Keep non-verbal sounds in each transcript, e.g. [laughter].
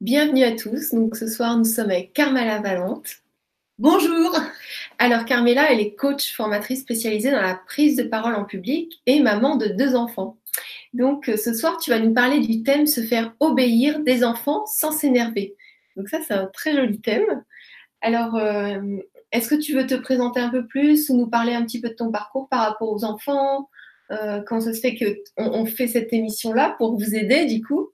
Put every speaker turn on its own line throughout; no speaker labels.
Bienvenue à tous. Donc ce soir, nous sommes avec Carmela Valente.
Bonjour.
Alors Carmela, elle est coach formatrice spécialisée dans la prise de parole en public et maman de deux enfants. Donc ce soir, tu vas nous parler du thème se faire obéir des enfants sans s'énerver. Donc ça, c'est un très joli thème. Alors, euh, est-ce que tu veux te présenter un peu plus ou nous parler un petit peu de ton parcours par rapport aux enfants? Euh, Comment ça se fait qu'on on fait cette émission-là pour vous aider du coup?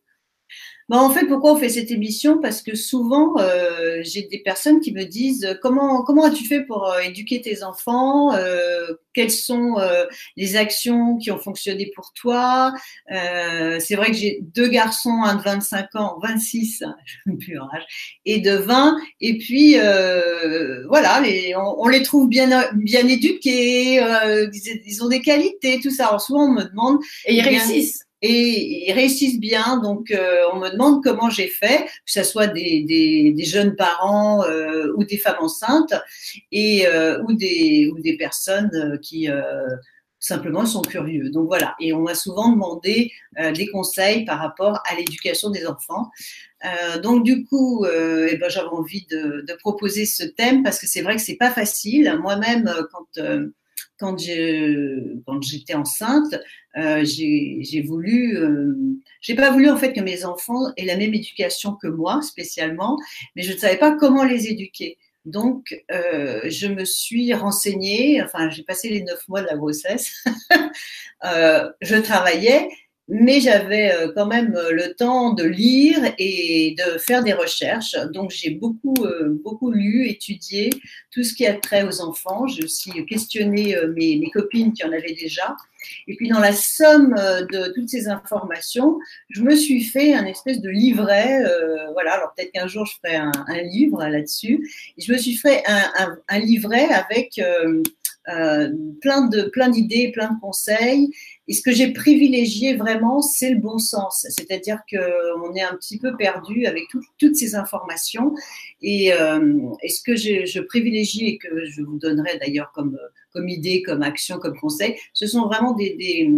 Bah, en fait, pourquoi on fait cette émission? Parce que souvent, euh, j'ai des personnes qui me disent comment comment as-tu fait pour euh, éduquer tes enfants? Euh, Quelles sont euh, les actions qui ont fonctionné pour toi? Euh, C'est vrai que j'ai deux garçons, un de 25 ans, 26, je ne plus en âge, et de 20. Et puis euh, voilà, les, on, on, les trouve bien bien éduqués, ils, ils, ont des qualités, tout ça. Alors souvent, on me demande
et ils réussissent
et ils réussissent bien. Donc, euh, on me demande comment j'ai fait, que ce soit des, jeunes parents euh, ou des femmes enceintes et euh, ou des ou des personnes qui simplement sont curieux. Donc voilà. Et on m'a souvent demandé des conseils par rapport à l'éducation des enfants. donc du coup, eh ben, j'avais envie de, de, proposer ce thème parce que c'est vrai que c'est pas facile. Moi-même, quand quand j'étais enceinte, euh, j'ai voulu, euh, j'ai pas voulu en fait que mes enfants aient la même éducation que moi spécialement, mais je ne savais pas comment les éduquer. Donc, euh, je me suis renseignée, enfin, j'ai passé les neuf mois de la grossesse, [laughs] euh, je travaillais, mais j'avais euh, quand même euh, le temps de lire et de faire des recherches. Donc j'ai beaucoup, euh, beaucoup lu, étudié tout ce qui a trait aux enfants. J'ai aussi questionné mes, copines qui en avaient déjà. Et puis dans la somme de toutes ces informations, je me suis fait un espèce de livret. Voilà, alors peut-être qu'un jour je ferai un, livre là-dessus. Je me suis fait un, livret avec plein de plein d'idées, plein de conseils et ce que j'ai privilégié vraiment, c'est le bon sens. C'est-à-dire qu'on est un petit peu perdu avec tout, toutes ces informations. Et, euh, et ce que je privilégie et que je vous donnerai d'ailleurs comme, comme idée, comme action, comme conseil, ce sont vraiment des, des,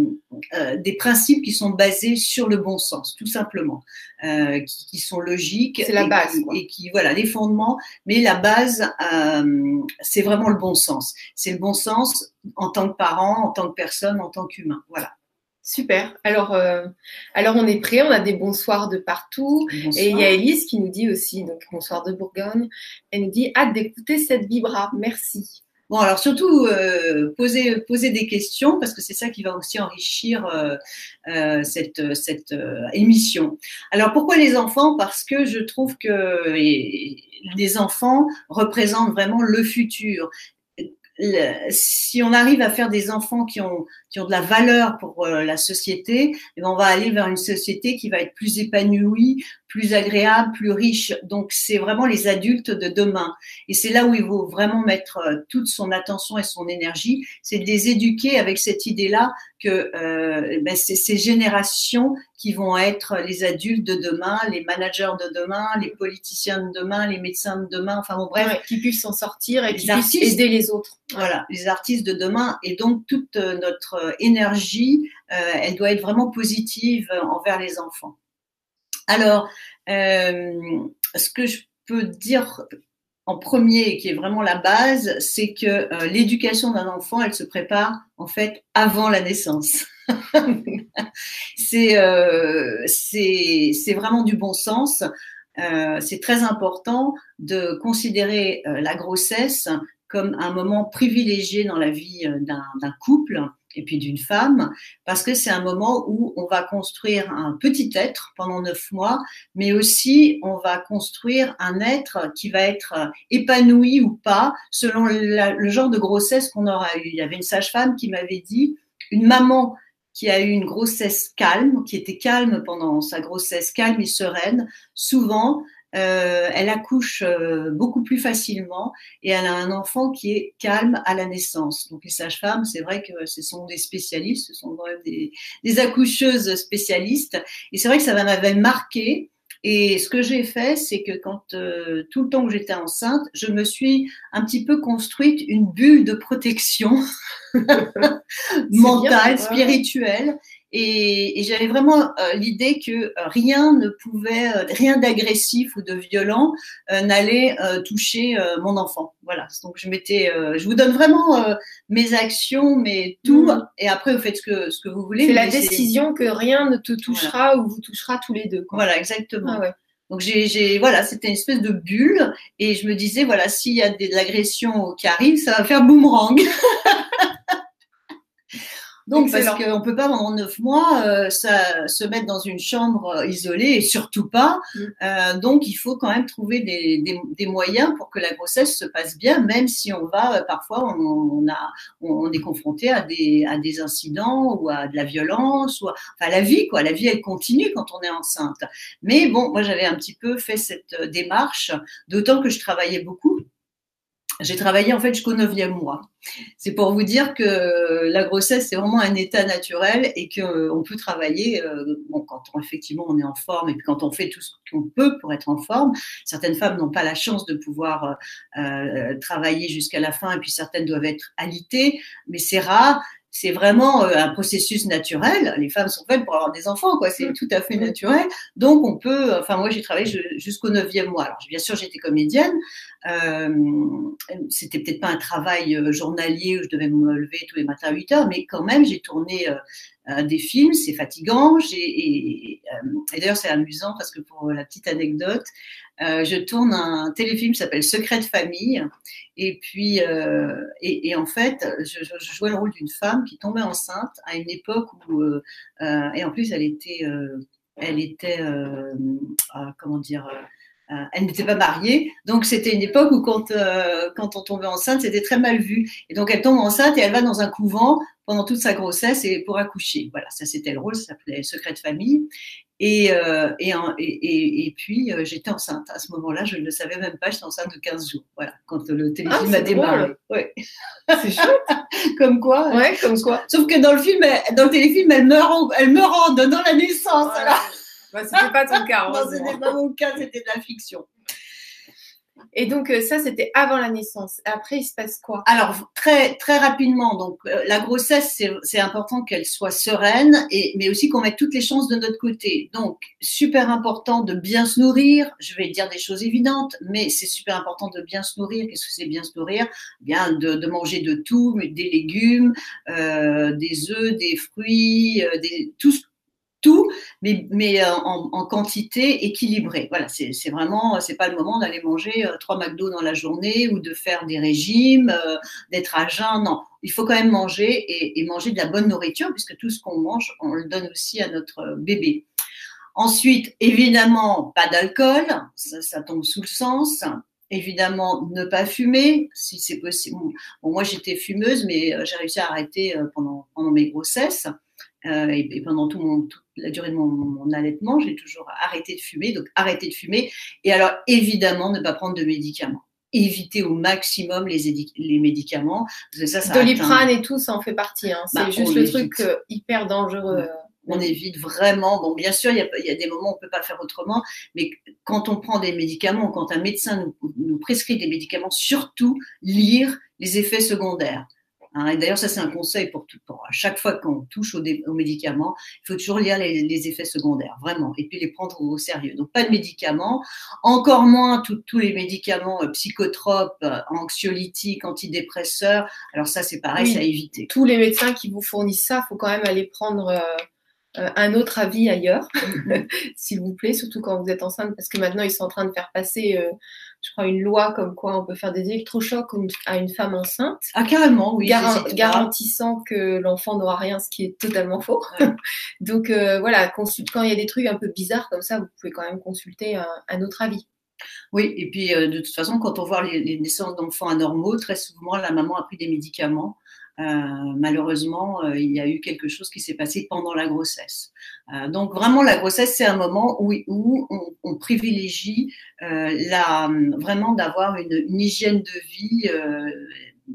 euh, des principes qui sont basés sur le bon sens, tout simplement, euh, qui, qui, sont logiques.
C'est la
et,
base.
Quoi. Et qui, voilà, les fondements. Mais la base, euh, c'est vraiment le bon sens. C'est le bon sens en tant que parent, en tant que personne, en tant qu'humain. Voilà.
Super. Alors, euh, alors on est prêt. On a des bonsoirs de partout. Bonsoir. Et il y a Elise qui nous dit aussi, donc bonsoir de Bourgogne. Elle nous dit hâte d'écouter cette vibra. Merci.
Bon, alors surtout euh, poser poser des questions parce que c'est ça qui va aussi enrichir euh, euh, cette cette émission. Alors pourquoi les enfants? Parce que je trouve que les enfants représentent vraiment le futur si on arrive à faire des enfants qui ont, qui ont de la valeur pour euh, la société, eh ben on va aller vers une société qui va être plus épanouie, plus agréable, plus riche. Donc, c'est vraiment les adultes de demain. Et c'est là où il faut vraiment mettre euh, toute son attention et son énergie, c'est de les éduquer avec cette idée-là que euh, ben c'est ces générations qui vont être les adultes de demain, les managers de demain, les politiciens de demain, les médecins de demain, enfin bon, bref.
Ouais, qui puissent s'en sortir et qui puissent aider les autres.
Voilà, les artistes de demain. Et donc, toute euh, notre énergie, euh, elle doit être vraiment positive envers les enfants. Alors, euh, ce que je peux dire en premier, qui est vraiment la base, c'est que euh, l'éducation d'un enfant, elle se prépare en fait avant la naissance. [laughs] c'est euh, c'est vraiment du bon sens. C'est très important de considérer la grossesse comme un moment privilégié dans la vie d'un couple et puis d'une femme, parce que c'est un moment où on va construire un petit être pendant neuf mois, mais aussi on va construire un être qui va être épanoui ou pas selon le genre de grossesse qu'on aura eu. Il y avait une sage-femme qui m'avait dit, une maman qui a eu une grossesse calme, qui était calme pendant sa grossesse, calme et sereine, souvent euh, elle accouche euh, beaucoup plus facilement et elle a un enfant qui est calme à la naissance. Donc les sages-femmes, c'est vrai que ce sont des spécialistes, ce sont quand même des, des accoucheuses spécialistes. Et c'est vrai que ça m'avait marqué. Et ce que j'ai fait, c'est que quand euh, tout le temps que j'étais enceinte, je me suis un petit peu construite une bulle de protection [laughs] [laughs] mentale, bien, spirituelle. Et, j'avais vraiment euh, l'idée que euh, rien ne pouvait, euh, rien d'agressif ou de violent n'allait toucher mon enfant. Voilà. Donc je m'étais, je vous donne vraiment mes actions, mais tout. Mm. Et après vous faites ce que ce que vous voulez.
C'est la décision que rien ne te touchera ou vous touchera tous les deux.
Voilà, exactement. Ah Donc j'ai, voilà, c'était une espèce de bulle et je me disais voilà, s'il y a de l'agression qui arrive, ça va faire boomerang. [laughs] Donc, parce qu'on ne peut pas pendant neuf mois euh, ça, se mettre dans une chambre euh, isolée et surtout pas. Mm. Euh, donc, il faut quand même trouver des, des, des, moyens pour que la grossesse se passe bien, même si on va, euh, parfois, on, on, a, on est confronté à des, à des incidents ou à de la violence, ou à, enfin, la vie, quoi. La vie, elle continue quand on est enceinte. Mais bon, moi, j'avais un petit peu fait cette démarche, d'autant que je travaillais beaucoup j'ai travaillé en fait jusqu'au neuvième mois. C'est pour vous dire que la grossesse c'est vraiment un état naturel et qu'on euh, peut travailler euh, bon, quand on, effectivement on est en forme et quand on fait tout ce qu'on peut pour être en forme. Certaines femmes n'ont pas la chance de pouvoir euh, travailler jusqu'à la fin et puis certaines doivent être alitées, mais c'est rare c'est vraiment euh, un processus naturel. Les femmes sont faites pour avoir des enfants, quoi. C'est mm. tout à fait naturel. Donc, on peut. Enfin, moi, j'ai travaillé jusqu'au neuvième mois. Alors, bien sûr, j'étais comédienne. Euh, c'était peut-être pas un travail euh, journalier où je devais me lever tous les matins à 8 heures, mais quand même, j'ai tourné euh, des films. C'est fatigant. Et, et d'ailleurs, c'est amusant parce que pour la petite anecdote, euh, je tourne un téléfilm qui s'appelle Secret de famille. Et puis, euh, et, en fait, je, jouais le rôle d'une femme qui tombait enceinte à une époque où, euh, euh et en plus, elle était, euh, elle était, euh, comment dire, elle n'était pas mariée. Donc, c'était une époque où quand, quand on tombait enceinte, c'était très mal vu. Et donc, elle tombe enceinte et elle va dans un couvent pendant toute sa grossesse et pour accoucher. Voilà, ça c'était le rôle, ça s'appelait Secret de famille. Et, euh, et, et, et, puis, euh, j'étais enceinte. À ce moment-là, je ne le savais même pas, j'étais enceinte de 15 jours. Voilà, quand le téléfilm
ah,
a démarré.
Ouais. C'est chouette. [laughs]
comme quoi.
Ouais, comme quoi.
Sauf que dans le film, dans le téléfilm, elle meurt en, elle meurt en donnant la naissance. Voilà.
Bah, c'était pas ton cas. [laughs]
non, c'était pas mon cas, c'était de la fiction.
Et donc euh, ça, c'était avant la naissance. Après, il se passe quoi?
Alors très très rapidement. Donc euh, la grossesse, c'est important qu'elle soit sereine, et mais aussi qu'on mette toutes les chances de notre côté. Donc super important de bien se nourrir. Je vais dire des choses évidentes, mais c'est super important de bien se nourrir. Qu'est-ce que c'est bien se nourrir? Bien de, de, manger de tout, mais des légumes, euh, des œufs, des fruits, euh, des, tout tout, mais, euh, en, quantité équilibrée. Voilà, c'est vraiment, c'est pas le moment d'aller manger euh, trois McDo dans la journée ou de faire des régimes, euh, d'être à jeun. Non, il faut quand même manger et, manger de la bonne nourriture puisque tout ce qu'on mange, on le donne aussi à notre bébé. Ensuite, évidemment, pas d'alcool, ça, tombe sous le sens. Évidemment, ne pas fumer, si c'est possible. Bon, moi, j'étais fumeuse, mais j'ai réussi à arrêter pendant, pendant mes grossesses. Euh, et, pendant tout mon, toute la durée de mon, mon allaitement, j'ai toujours arrêté de fumer, donc arrêter de fumer. Et alors, évidemment, ne pas prendre de médicaments éviter au maximum les, les médicaments.
ça, ça Doliprane et tout, ça en fait partie. Hein. C'est bah, juste le truc euh, hyper dangereux. Euh.
On évite vraiment. Bon, bien sûr, il y a, y a, des moments où on peut pas faire autrement, mais quand on prend des médicaments, quand un médecin nous, nous prescrit des médicaments, surtout lire les effets secondaires. Hein, d'ailleurs, ça c'est un conseil pour tout. Pour, à chaque fois qu'on touche aux, médicaments, il faut toujours lire les, effets secondaires, vraiment, et puis les prendre au sérieux. Donc pas de médicaments, encore moins tous les médicaments euh, psychotropes, euh, anxiolytiques, antidépresseurs. Alors ça c'est pareil, c'est à éviter.
Tous les médecins qui vous fournissent ça, faut quand même aller prendre. Euh, un autre avis ailleurs, [laughs] [laughs] s'il vous plaît, surtout quand vous êtes enceinte, parce que maintenant ils sont en train de faire passer je crois, une loi comme quoi on peut faire des électrochocs à une femme enceinte.
Ah, carrément, oui.
garantissant que l'enfant n'aura rien, ce qui est totalement faux. [laughs] Donc, euh, voilà, quand il y a des trucs un peu bizarres comme ça, vous pouvez quand même consulter un, un autre avis.
Oui, et puis euh, de toute façon, quand on voit les, les naissances d'enfants anormaux, très souvent, la maman a pris des médicaments euh, malheureusement, euh, il y a eu quelque chose qui s'est passé pendant la grossesse. Euh, donc vraiment, la grossesse, c'est un moment où, où on, on, privilégie la, vraiment d'avoir une, une, hygiène de vie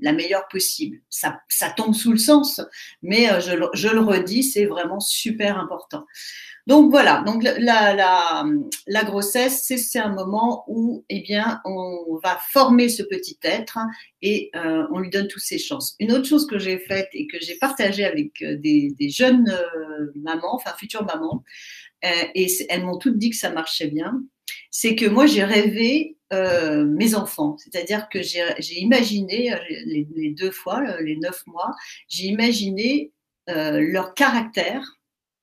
la meilleure possible. Ça, ça, tombe sous le sens, mais je, je le redis, c'est vraiment super important. Donc voilà, donc la, la, la grossesse, c'est un moment où eh bien, on va former ce petit être et euh, on lui donne toutes ses chances. Une autre chose que j'ai faite et que j'ai partagée avec euh, des, jeunes euh, mamans, enfin futures mamans, et elles m'ont toutes dit que ça marchait bien, c'est que moi j'ai rêvé mes enfants, c'est-à-dire que j'ai imaginé les, deux fois, les neuf mois, j'ai imaginé leur caractère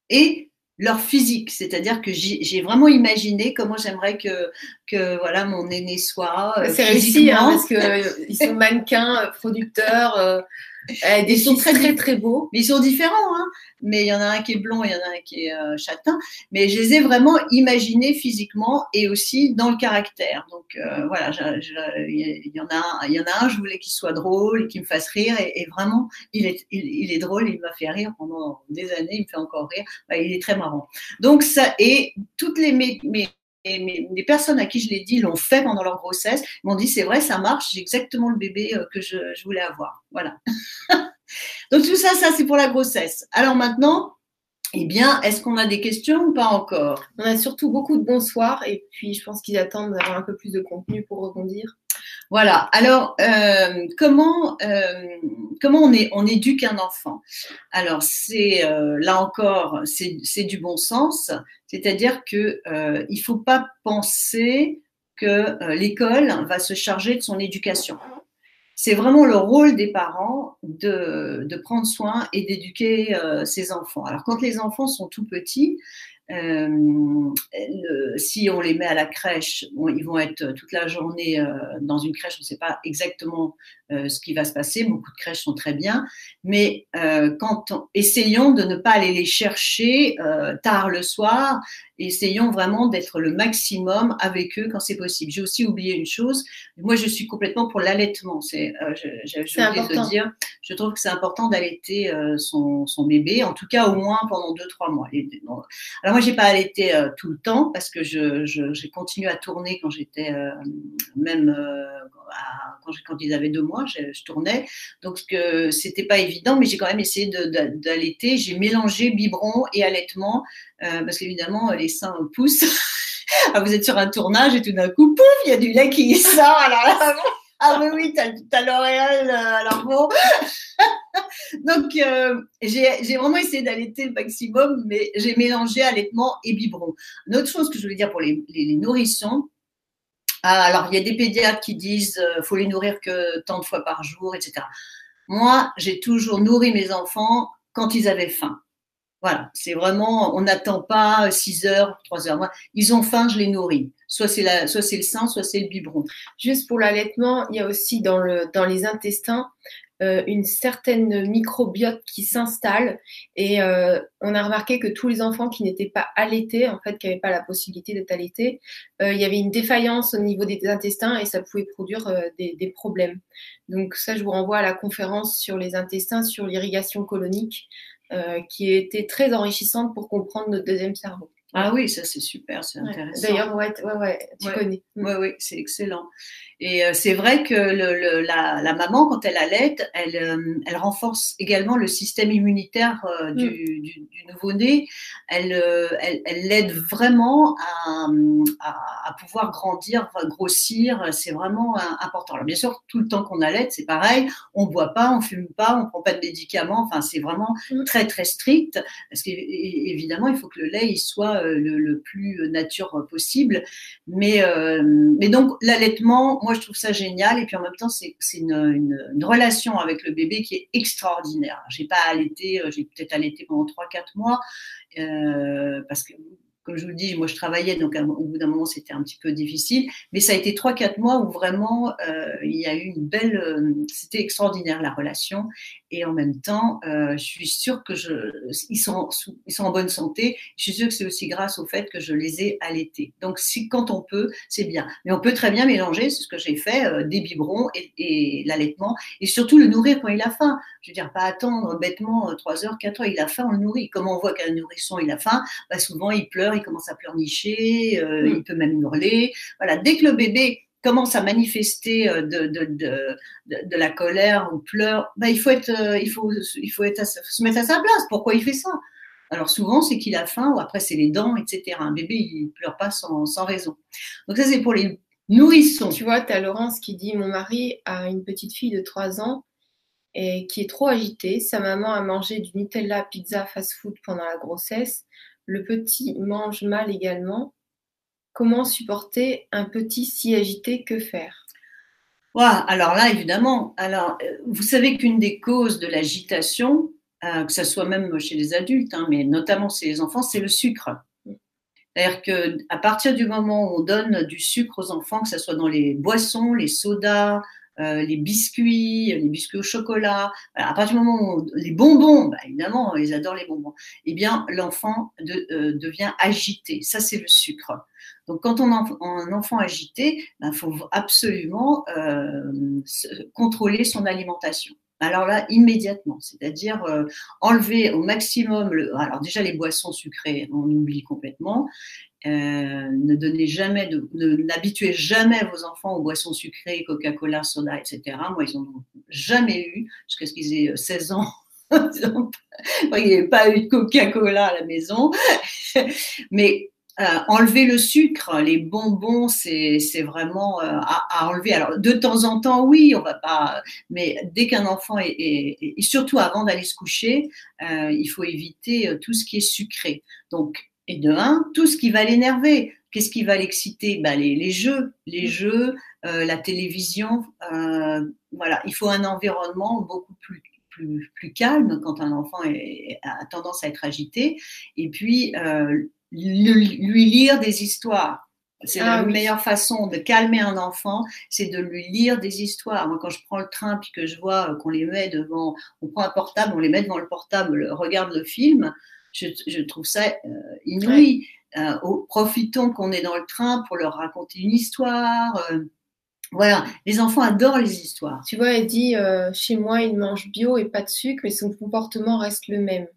et leur physique, c'est-à-dire que j'ai vraiment imaginé comment j'aimerais que, que voilà mon aîné soit.
Euh, c'est réussi hein, parce que euh, ils sont [laughs] mannequins, euh, producteurs. Euh, euh, ils sont très, très très beaux.
Mais ils sont différents, hein. Mais il y en a un qui est blond, il y en a un qui est euh, châtain. Mais je les ai vraiment imaginés physiquement et aussi dans le caractère. Donc euh, voilà, il y en a, un, il y en a un. Je voulais qu'il soit drôle et qu'il me fasse rire. Et, et vraiment, il est, il, il, est drôle. Il m'a fait rire pendant des années. Il me fait encore rire. Bah, il est très marrant. Donc ça et toutes les mes, mes et les personnes à qui je l'ai dit l'ont fait pendant leur grossesse, m'ont dit c'est vrai, ça marche, j'ai exactement le bébé euh, que je, je voulais avoir. Voilà. [laughs] Donc tout ça, ça c'est pour la grossesse. Alors maintenant, eh bien, est-ce qu'on a des questions ou pas encore?
On a surtout beaucoup de bonsoirs et puis je pense qu'ils attendent d'avoir un peu plus de contenu pour rebondir.
Voilà. Alors, euh, comment euh, comment on éduque un enfant? Alors c'est euh, là encore c'est du bon sens, c'est-à-dire que il faut pas penser que l'école va se charger de son éducation. C'est vraiment le rôle des parents de, de prendre soin et d'éduquer ses enfants. Alors quand les enfants sont tout petits, le, si on les met à la crèche, ils vont être toute la journée euh, dans une crèche, on ne sait pas exactement euh, ce qui va se passer. Beaucoup de crèches sont très bien, mais euh, quand on, essayons de ne pas aller les chercher euh, tard le soir. Essayons vraiment d'être le maximum avec eux quand c'est possible. J'ai aussi oublié une chose. Moi, je suis complètement pour l'allaitement. C'est, euh, j'ai oublié de dire. Je trouve que c'est important d'allaiter son, son, bébé, en tout cas au moins pendant deux trois mois. Alors moi, j'ai pas allaité tout le temps parce que je, je, j'ai continué à tourner quand j'étais même à, quand, quand ils avaient deux mois, je, tournais. Donc, ce c'était pas évident, mais j'ai quand même essayé d'allaiter. J'ai mélangé biberon et allaitement, euh, parce qu'évidemment, les seins poussent. [laughs] ah, vous êtes sur un tournage et tout d'un coup, pouf, il y a du lait qui [laughs] sort. Alors [laughs] ah oui, oui, t'as as, L'Oréal, euh, alors bon. Donc, euh, j'ai vraiment essayé d'allaiter le maximum, mais j'ai mélangé allaitement et biberon. Une autre chose que je voulais dire pour les, nourrissons, alors, il y a des pédiatres qui disent euh, faut les nourrir que tant de fois par jour, etc. Moi, j'ai toujours nourri mes enfants quand ils avaient faim. Voilà, c'est vraiment, on n'attend pas 6 heures, 3 heures. Ils ont faim, je les nourris. Soit c'est la, soit c'est le sein, soit c'est le biberon.
Juste pour l'allaitement, il y a aussi dans le, dans les intestins euh, une certaine microbiote qui s'installe et euh, on a remarqué que tous les enfants qui n'étaient pas allaités, en fait, qui n'avaient pas la possibilité d'être allaités, euh, il y avait une défaillance au niveau des intestins et ça pouvait produire des, des, problèmes. Donc ça, je vous renvoie à la conférence sur les intestins, sur l'irrigation colonique, qui était très enrichissante pour comprendre notre deuxième cerveau.
Ah oui, ça c'est super, c'est intéressant.
D'ailleurs, ouais, ouais, ouais, tu
ouais.
connais.
Oui, oui, c'est excellent. Et euh, c'est vrai que le, le, la, la, maman, quand elle allait, elle, euh, elle renforce également le système immunitaire euh, du, mm. du, du nouveau-né. Elle, l'aide vraiment à, à, à, pouvoir grandir, grossir. C'est vraiment important. Alors bien sûr, tout le temps qu'on allait, c'est pareil. On boit pas, on fume pas, on prend pas de médicaments. Enfin, c'est vraiment mm. très très strict parce qu'évidemment, il faut que le lait il soit le, le plus nature possible. Mais mais donc l'allaitement moi, je trouve ça génial. Et puis en même temps, c'est une, relation avec le bébé qui est extraordinaire. J'ai pas allaité, euh, j'ai peut-être allaité pendant 3-4 mois, euh, parce que comme je vous le dis, moi je travaillais, donc au bout d'un moment c'était un petit peu difficile, mais ça a été trois quatre mois où vraiment euh, il y a eu une belle, euh, c'était extraordinaire la relation, et en même temps, euh, je suis sûre que je, ils sont, ils sont en bonne santé. Je suis sûre que c'est aussi grâce au fait que je les ai allaités. Donc si quand on peut, c'est bien, mais on peut très bien mélanger, c'est ce que j'ai fait, des biberons et, et l'allaitement, et surtout le nourrir quand il a faim. Je veux dire, pas attendre bêtement 3 heures, 4 heures, il a faim, on le nourrit. Comment on voit qu'un nourrisson il a faim, bah, souvent il pleure il commence à pleurnicher, euh, mmh. il peut même hurler. Voilà, dès que le bébé commence à manifester euh, de, de, de, de, la colère ou pleure, bah, il faut être, euh, il faut, il faut être se mettre à sa place. Pourquoi il fait ça? Alors souvent, c'est qu'il a faim ou après c'est les dents, etc. Un bébé, il pleure pas sans, sans raison. Donc ça, c'est pour les nourrissons.
Tu vois, tu as Laurence qui dit, mon mari a une petite fille de 3 ans et qui est trop agitée. Sa maman a mangé du Nutella pizza fast-food pendant la grossesse. Le petit mange mal également. Comment supporter un petit si agité Que faire?
Alors là, évidemment, alors, euh, vous savez qu'une des causes de l'agitation, euh, que ce soit même chez les adultes, hein, mais notamment chez les enfants, c'est le sucre. C'est-à-dire qu'à partir du moment où on donne du sucre aux enfants, que ce soit dans les boissons, les sodas, euh, les biscuits, les biscuits au chocolat, à partir du moment où les bonbons, bah, évidemment, ils adorent les bonbons, eh bien, l'enfant euh, devient agité. Ça, c'est le sucre. Donc, quand on a un enfant agité, il ben, faut absolument euh, contrôler son alimentation. Alors là, immédiatement, c'est-à-dire enlever au maximum, le, alors déjà les boissons sucrées, on oublie complètement, euh, ne donnez jamais, de, n'habituez jamais vos enfants aux boissons sucrées, Coca-Cola, soda, etc. Moi, ils n'ont jamais eu, jusqu'à ce qu'ils aient 16 euh, ans. il n'y avait pas eu de Coca-Cola à la maison. [laughs] Mais euh, enlever le sucre, les bonbons, c'est, vraiment à, enlever. Alors, de temps en temps, oui, on va pas. Mais dès qu'un enfant est, et surtout avant d'aller se coucher, il faut éviter tout ce qui est sucré. Donc, et de un, tout ce qui va l'énerver. Qu'est-ce qui va l'exciter? Bah, les, jeux, les mm. jeux, euh, la télévision. Euh, voilà, il faut un environnement beaucoup plus, plus, plus calme quand un enfant a tendance à être agité. Et puis, euh, lui, lire des histoires. C'est la ah meilleure façon de calmer un enfant, c'est de lui lire des histoires. Moi, quand je prends le train puis que je vois qu'on les met devant, on prend un portable, on les met devant le portable, regarde le film, je, trouve ça euh, inouï. Euh, profitons qu'on est dans le train pour leur raconter une histoire. Euh, voilà, les enfants adorent les histoires.
Tu vois, elle dit chez moi, il mange bio et pas de sucre, mais son comportement reste le même.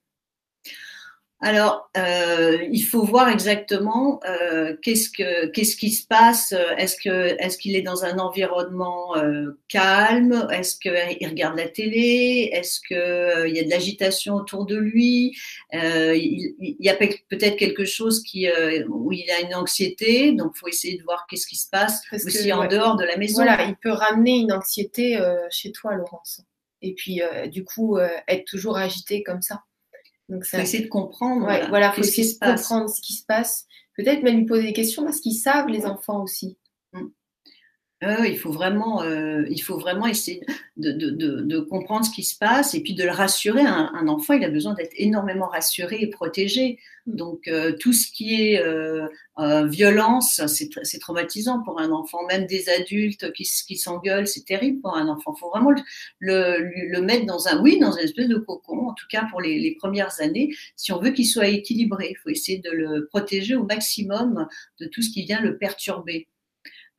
Alors, euh, il faut voir exactement euh, qu'est-ce que qu'est-ce qui se passe. Est-ce que est-ce qu'il est dans un environnement euh, calme Est-ce qu'il regarde la télé Est-ce que il y a de l'agitation autour de lui il, y a peut-être quelque chose qui où il a une anxiété. Donc, faut essayer de voir qu'est-ce qui se passe aussi en dehors de la maison.
Voilà, il peut ramener une anxiété chez toi, Laurence. Et puis, du coup, être toujours agité comme ça.
Donc, faut essayer de comprendre.
voilà, faut essayer de comprendre ce qui se passe. Peut-être même lui poser des questions parce qu'ils savent, les enfants aussi.
Euh, il, faut vraiment, euh, il faut vraiment essayer de, comprendre ce qui se passe et puis de le rassurer. Un, enfant, il a besoin d'être énormément rassuré et protégé. Mm. Donc, euh, tout ce qui est violence, c'est traumatisant pour un enfant. Même des adultes qui, qui s'engueulent, c'est terrible pour un enfant. Il faut vraiment le, mettre dans un, oui, dans une espèce de cocon, en tout cas pour les, les premières années. Si on veut qu'il soit équilibré, il faut essayer de le protéger au maximum de tout ce qui vient le perturber.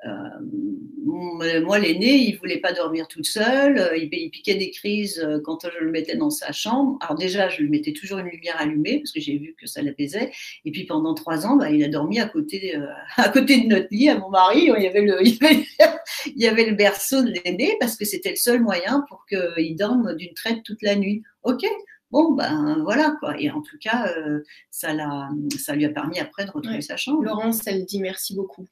Euh, moi, l'aîné, il voulait pas dormir toute seule. Euh, il, piquait des crises euh, quand je le mettais dans sa chambre. Alors déjà, je lui mettais toujours une lumière allumée parce que j'ai vu que ça l'apaisait. Et puis pendant trois ans, bah, il a dormi à côté, [laughs] à côté de notre lit, à mon mari. Il y avait le, [laughs] il y avait, le berceau de l'aîné parce que c'était le seul moyen pour qu'il dorme d'une traite toute la nuit. Ok, bon ben voilà quoi et en tout cas ça ça lui a permis après de retrouver sa chambre
Laurence elle dit merci beaucoup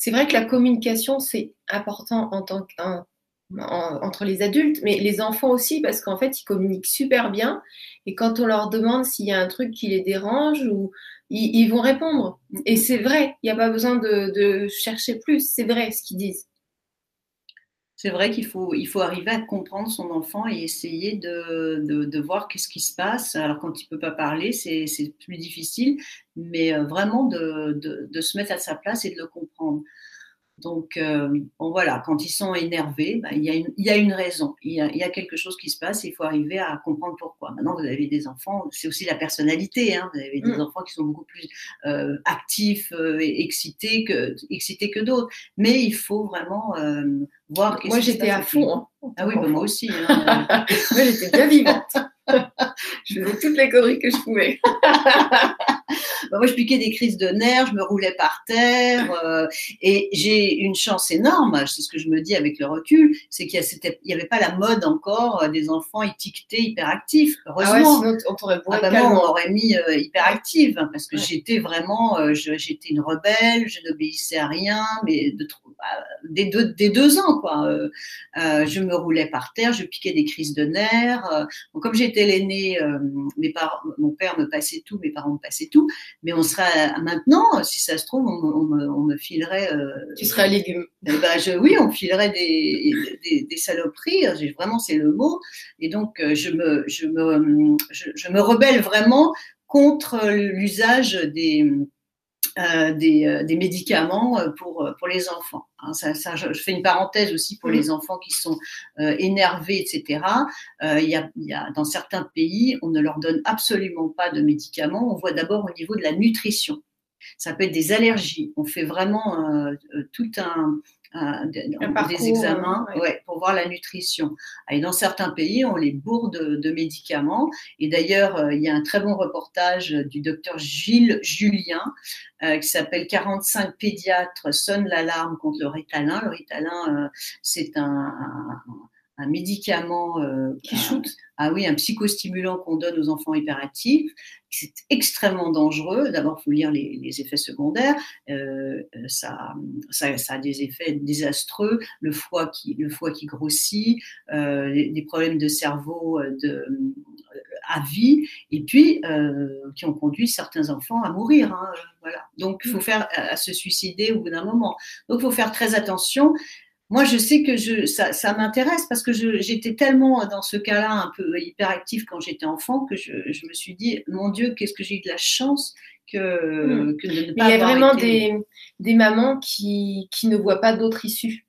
c'est vrai que la communication, c'est important en tant entre les adultes, mais les enfants aussi, parce qu'en fait, ils communiquent super bien. Et quand on leur demande s'il y a un truc qui les dérange, ou ils, vont répondre. Et c'est vrai, il n'y a pas besoin de chercher plus. C'est vrai ce qu'ils disent
c'est vrai qu'il faut, il faut arriver à comprendre son enfant et essayer de, de, voir qu'est-ce qui se passe. Alors quand il peut pas parler, c'est plus difficile, mais euh, vraiment de, de, se mettre à sa place et de le comprendre. Donc, euh, bon, voilà, quand ils sont énervés, ben, il, y a une, il, y a une, raison, il y a, il y a, quelque chose qui se passe et il faut arriver à comprendre pourquoi. Maintenant, vous avez des enfants, c'est aussi la personnalité, hein, vous avez des mm. enfants qui sont beaucoup plus euh, actifs euh, et excités que, excités que d'autres, mais il faut vraiment voir.
Moi, j'étais à fond. Hein,
ah oui, ben, moi aussi. Hein. [laughs]
moi, j'étais bien vivante. [laughs] je faisais toutes les conneries que je pouvais. [laughs]
Bah, moi, je piquais des crises de nerfs, je me roulais par terre, euh, et j'ai une chance énorme, c'est ce que je me dis avec le recul, c'est qu'il n'y avait pas la mode encore des enfants étiquetés hyperactifs. Ah Heureusement.
On t'aurait
ah bah on aurait mis euh, hyperactive, hein, parce que j'étais vraiment, euh, j'étais une rebelle, je n'obéissais à rien, mais de, bah, des, deux, des deux ans, quoi. je me roulais par terre, je piquais des crises de nerfs. comme j'étais l'aîné, mes parents, mon père me passait tout, mes parents me passaient tout mais on sera maintenant, si ça se trouve, on, me, filerait. Euh,
tu serais un légume.
Eh ben, je, oui, on filerait des, des, saloperies, vraiment c'est le mot. Et donc, euh, je me, je me, je me rebelle vraiment contre l'usage des euh, des, euh, des, médicaments euh, pour, pour les enfants. Hein, ça, ça, je, fais une parenthèse aussi pour les enfants qui sont énervés, etc. il, y a, il y a, dans certains pays, on ne leur donne absolument pas de médicaments. On voit d'abord au niveau de la nutrition. Ça peut être des allergies. On fait vraiment tout un, des examens ouais. pour voir la nutrition. Et dans certains pays, on les bourre de, médicaments. Et d'ailleurs, euh, il y a un très bon reportage du docteur Gilles Julien euh, qui s'appelle 45 pédiatres sonnent l'alarme contre le ritalin. Le ritalin, euh, c'est un, un, médicament
qui shoot.
Ah oui, un psychostimulant qu'on donne aux enfants hyperactifs c'est extrêmement dangereux. D'abord, il faut lire les, effets secondaires. Euh, ça, ça, a des effets désastreux. Le foie qui, le foie qui grossit, euh, des problèmes de cerveau euh, de, à vie, et puis qui ont conduit certains enfants à mourir. Hein, voilà. Donc, il faut faire à se suicider au bout d'un moment. Donc, il faut faire très attention moi, je sais que je, ça, ça m'intéresse parce que j'étais tellement dans ce cas-là un peu hyperactif quand j'étais enfant que je, je, me suis dit, mon Dieu, qu'est-ce que j'ai eu de la chance que, hmm. que de ne pas
Il y a vraiment des, des mamans qui, qui ne voient pas d'autre issue.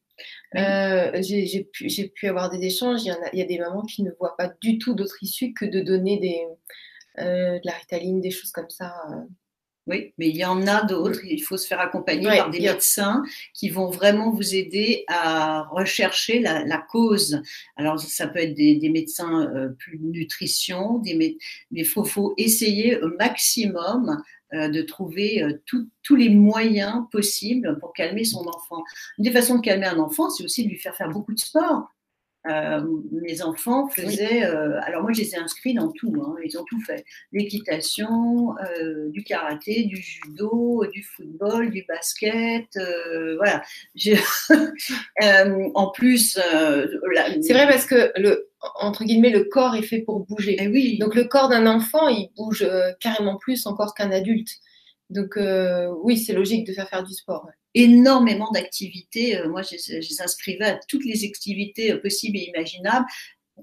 Euh, j'ai pu, pu, avoir des échanges. Il y, a, il y, a, des mamans qui ne voient pas du tout d'autre issue que de donner des, euh, de la ritaline, des choses comme ça. Euh.
Oui, mais il y en a d'autres. Il faut se faire accompagner par des médecins qui vont vraiment vous aider à rechercher la, cause. Alors, ça peut être des, médecins euh, plus nutrition, des, mais il faut, faut, essayer au maximum euh, de trouver euh, tous les moyens possibles pour calmer son enfant. Une des façons de calmer un enfant, c'est aussi de lui faire faire beaucoup de sport. Euh, mes enfants faisaient. Euh, alors moi, je les ai inscrits dans tout. Hein, ils ont tout fait l'équitation, euh, du karaté, du judo, du football, du basket. voilà. [laughs] en plus,
c'est vrai parce que le entre guillemets le corps est fait pour bouger.
Eh oui.
Donc le corps d'un enfant, il bouge carrément plus encore qu'un adulte. Donc oui, c'est logique de faire faire du sport
énormément d'activités. Euh, moi, je, les inscrivais à toutes les activités euh, possibles et imaginables.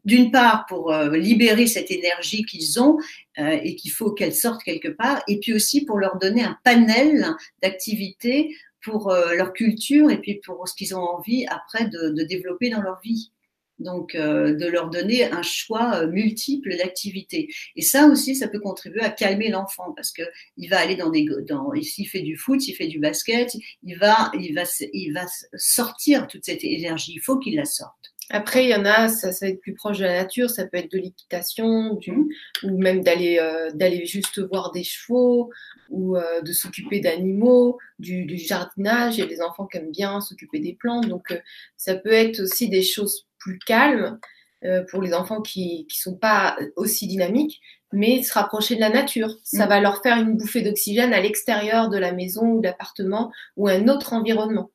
D'une part, pour euh, libérer cette énergie qu'ils ont et qu'il faut qu'elle sorte quelque part, et puis aussi pour leur donner un panel d'activités pour leur culture et puis pour ce qu'ils ont envie après de, de développer dans leur vie. Donc, euh, de leur donner un choix euh, multiple d'activités. Et ça aussi, ça peut contribuer à calmer l'enfant parce que il va aller dans des, dans, s'il fait du foot, s'il fait du basket, il va, il va, il va sortir toute cette énergie. Il faut qu'il la sorte.
Après, il y en a, ça, ça va être plus proche de la nature, ça peut être de l'équitation, du, mmh. ou même d'aller euh, d'aller juste voir des chevaux, ou euh, de s'occuper d'animaux, du, du, jardinage. Il y a des enfants qui aiment bien s'occuper des plantes, donc euh, ça peut être aussi des choses plus calmes euh, pour les enfants qui ne sont pas aussi dynamiques, mais se rapprocher de la nature. Ça mmh. va leur faire une bouffée d'oxygène à l'extérieur de la maison ou de l'appartement ou un autre environnement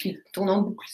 qui tourne en boucle.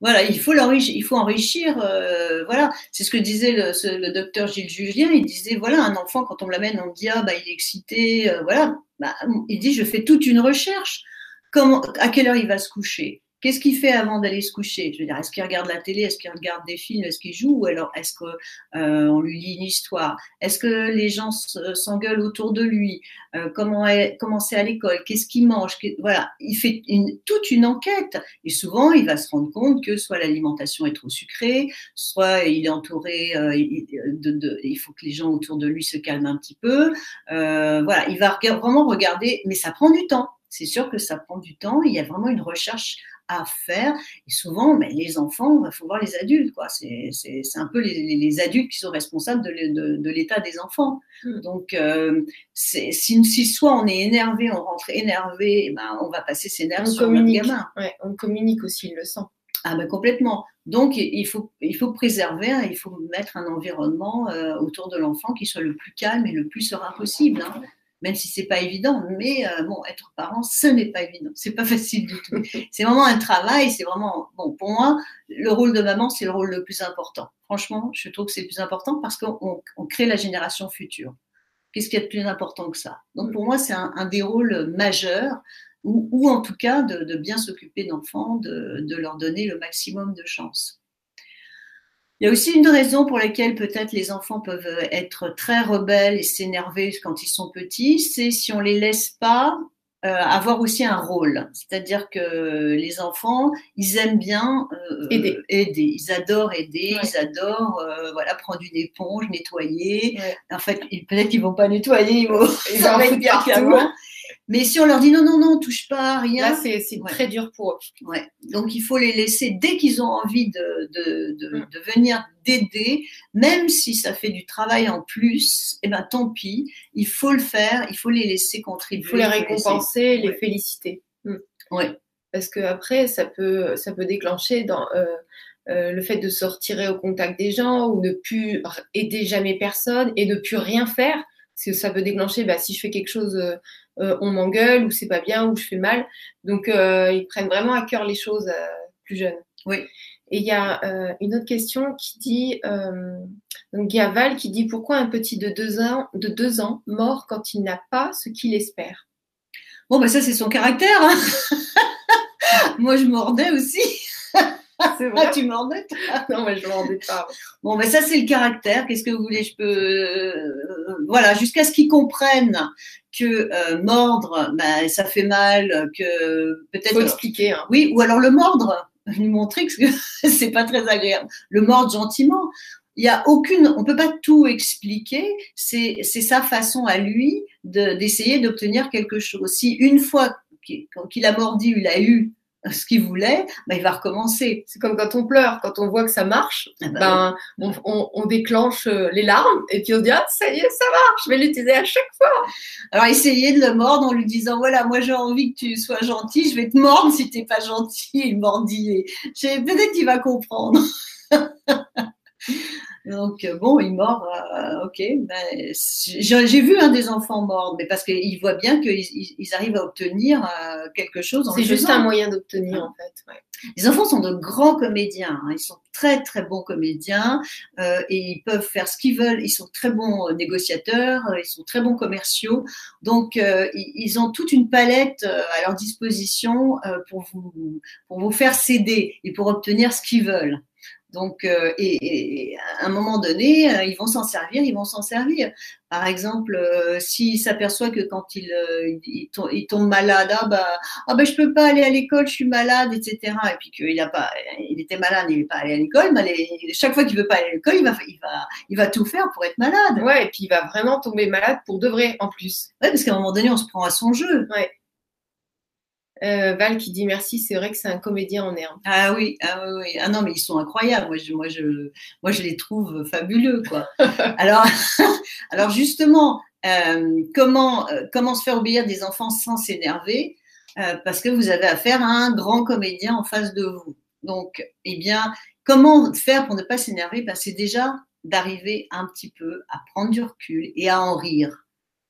Voilà, il faut il faut enrichir. Euh, voilà, c'est ce que disait le, le, docteur Gilles Julien. Il disait voilà, un enfant quand on l'amène, on dit ah bah il est excité, euh, voilà. Bah, il dit je fais toute une recherche. Comment, à quelle heure il va se coucher? Qu'est-ce qu'il fait avant d'aller se coucher? Je veux dire, est-ce qu'il regarde la télé? Est-ce qu'il regarde des films? Est-ce qu'il joue? Ou alors, est-ce qu'on euh, lui lit une histoire? Est-ce que les gens s'engueulent autour de lui? Euh, Comment est, comment c'est à l'école? Qu'est-ce qu'il mange? Voilà, il fait toute une enquête. Et souvent, il va se rendre compte que soit l'alimentation est trop sucrée, soit il est entouré. Euh, de, il faut que les gens autour de lui se calment un petit peu. Euh, voilà, il va vraiment regarder, mais ça prend du temps. C'est sûr que ça prend du temps. Il y a vraiment une recherche à faire. Et souvent, mais ben, les enfants, il faut voir les adultes. Quoi. C'est, c'est, c'est un peu les, les, adultes qui sont responsables de, de, de l'état des enfants. Mmh. Donc, euh, c'est, si, si, soit on est énervé, on rentre énervé, eh ben, on va passer ses nerfs sur le gamin.
Ouais, on communique aussi, il le sent.
Ah ben complètement. Donc il faut, il faut préserver, hein, il faut mettre un environnement euh, autour de l'enfant qui soit le plus calme et le plus serein possible. Hein même si c'est pas évident. Mais euh, bon, être parent, ce n'est pas évident. C'est pas [laughs] facile du tout. C'est vraiment un travail. C'est vraiment bon pour moi. Le rôle de maman, c'est le rôle le plus important. Franchement, je trouve que c'est le plus important parce qu'on on crée la génération future. Qu'est-ce qu'il y a de plus important que ça? Donc pour moi, c'est un, un, des rôles majeurs. Ou, ou en tout cas de, de bien s'occuper d'enfants, de, de leur donner le maximum de chance. Il y a aussi une raison pour laquelle peut-être les enfants peuvent être très rebelles et s'énerver quand ils sont petits, c'est si on les laisse pas euh, avoir aussi un rôle. C'est-à-dire que les enfants, ils aiment bien euh, aider. aider. Ils adorent aider, ils adorent euh, voilà prendre une éponge, nettoyer. En fait, peut-être qu'ils vont pas nettoyer, ils vont, [laughs] ils en mais si on leur dit non, non, non, touche pas, rien.
Là, c'est très dur pour eux.
Ouais. Donc, il faut les laisser dès qu'ils ont envie de, de, de, mm. de venir d'aider, même si ça fait du travail en plus, eh ben, tant pis, il faut le faire, il faut les laisser contribuer.
Il faut les récompenser, les, féliciter. Mm. Ouais. Parce que après, ça peut, ça peut déclencher dans, euh, euh, le fait de se retirer au contact des gens ou ne plus aider jamais personne et ne plus rien faire. Parce que ça peut déclencher, bah, si je fais quelque chose euh, on m'engueule ou c'est pas bien ou je fais mal. Donc euh, ils prennent vraiment à cœur les choses euh, plus jeunes.
Oui.
Et il y a une autre question qui dit, donc il y a Val qui dit pourquoi un petit de deux ans, de deux ans mort quand il n'a pas ce qu'il espère?
Bon, ben ça c'est son caractère. Hein [laughs] Moi je mordais aussi.
C'est vrai.
Ah, tu mordais [laughs]
Non, mais je mordais pas.
Bon, ben ça c'est le caractère. Qu'est-ce que vous voulez? Je peux, voilà, jusqu'à ce qu'ils comprennent que euh, mordre, ben, ça fait mal, que peut-être.
Faut expliquer. Hein.
Oui, ou alors le mordre, lui montrer que [laughs] c'est pas très agréable. Le mordre gentiment. Il y a aucune, on peut pas tout expliquer. C'est c'est sa façon à lui d'essayer d'obtenir quelque chose. Si une fois qu'il a mordu, il a eu ce qu'il voulait, ben, il va recommencer.
C'est comme quand on pleure, quand on voit que ça marche, ah bah ben, on, on, déclenche euh, les larmes et puis on dit ah ça y est, ça marche, je vais l'utiliser à chaque fois.
Alors essayez de le mordre en lui disant voilà moi j'ai envie que tu sois gentil, je vais te mordre si t'es pas gentil, il mordit. Peut-être qu'il va comprendre. Donc, euh, bon, il mord, euh, ok. Ben, j'ai vu un des enfants mordre, mais parce qu'ils voient bien qu'ils arrivent à obtenir euh, quelque chose.
C'est juste un moyen d'obtenir, en fait.
Les enfants sont de grands comédiens. Hein. Ils sont très, très bons comédiens et ils peuvent faire ce qu'ils veulent. Ils sont très bons négociateurs, ils sont très bons commerciaux. Donc, ils ont toute une palette à leur disposition pour, vous, pour vous faire céder et pour obtenir ce qu'ils veulent. Donc, euh, et, à un moment donné, euh, ils vont s'en servir, ils vont s'en servir. Par exemple, euh, s'ils s'aperçoivent que quand ils, ils, tombent, tombe malade, ah bah, ah bah je peux pas aller à l'école, je suis malade, etc. Et puis qu'il a pas, il était malade, il n'est pas allé à l'école, mais chaque fois qu'il veut pas aller à l'école, il va, il va, il va tout faire pour être malade.
Ouais, et puis il va vraiment tomber malade pour de vrai en plus.
Ouais, parce qu'à un moment donné, on se prend à son jeu.
Ouais. Euh, Val qui dit merci, c'est vrai que c'est un comédien en herbe.
Ah oui, ah oui, ah non, mais ils sont incroyables. Moi, je, moi, je, moi, je les trouve fabuleux, quoi. [laughs] alors, [laughs] alors justement, euh, comment, euh, comment se faire obéir des enfants sans s'énerver Parce que vous avez affaire à un grand comédien en face de vous. Donc, eh bien, comment faire pour ne pas s'énerver? Ben, C'est déjà d'arriver un petit peu à prendre du recul et à en rire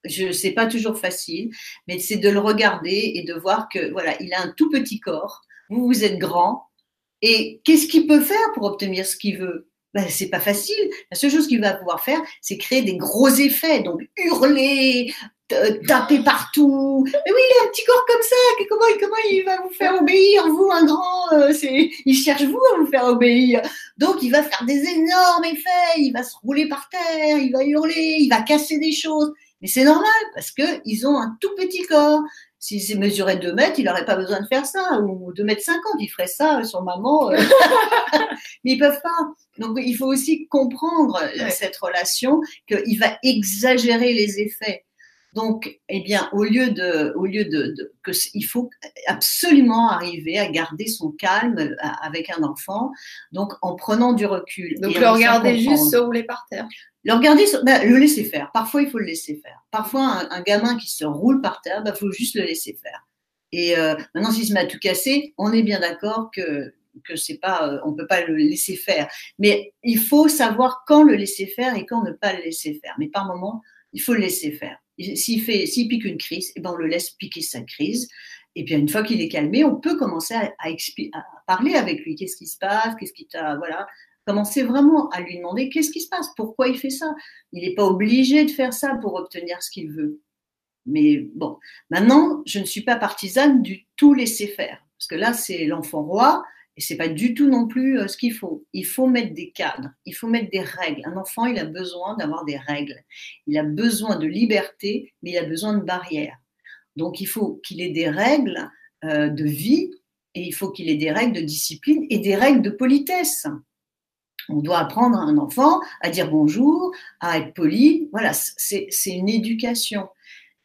je sais pas toujours facile, mais c'est de le regarder et de voir que voilà, il a un tout petit corps, vous vous êtes grand, et qu'est-ce qu'il peut faire pour obtenir ce qu'il veut? Ben, c'est pas facile. La seule chose qu'il va pouvoir faire, c'est créer des gros effets, donc hurler, taper partout. Mais oui, il a un petit corps comme ça. Comment, comment il va vous faire obéir, vous, un grand euh, c'est, Il cherche vous à vous faire obéir. Donc, il va faire des énormes effets. Il va se rouler par terre, il va hurler, il va casser des choses. Mais c'est normal parce qu'ils ont un tout petit corps. S'ils mesuraient 2 mètres, il n'aurait pas besoin de faire ça, ou 2 mètres 50, il ferait ça sur maman. Euh. [laughs] Mais ils peuvent pas. Donc il faut aussi comprendre cette relation, qu'il va exagérer les effets. Donc, eh bien, au lieu de, au lieu de, que il faut absolument arriver à garder son calme euh, avec un enfant, donc en prenant du recul.
Donc le regarder juste se rouler par terre.
Le regarder, ben, le laisser faire. Parfois, il faut le laisser faire. Parfois, un, gamin qui se roule par terre, il ben, faut juste le laisser faire. Et euh, maintenant, s'il se met à tout casser, on est bien d'accord que que c'est pas, euh, on peut pas le laisser faire. Mais il faut savoir quand le laisser faire et quand ne pas le laisser faire. Mais par moment, il faut le laisser faire. S'il fait, s'il pique une crise, eh ben on le laisse piquer sa crise. Et puis une fois qu'il est calmé, on peut commencer à, à, parler avec lui. Qu'est-ce qui se passe? Qu'est-ce qui t'a, voilà. Commencer vraiment à lui demander qu'est-ce qui se passe, pourquoi il fait ça? Il n'est pas obligé de faire ça pour obtenir ce qu'il veut. Mais bon, maintenant, je ne suis pas partisane du tout laisser faire. Parce que là, c'est l'enfant roi. Et c'est pas du tout non plus euh, ce qu'il faut. Il faut mettre des cadres, il faut mettre des règles. Un enfant, il a besoin d'avoir des règles. Il a besoin de liberté, mais il a besoin de barrières. Donc il faut qu'il ait des règles euh, de vie et il faut qu'il ait des règles de discipline et des règles de politesse. On doit apprendre à un enfant à dire bonjour, à être poli. Voilà, c'est une éducation.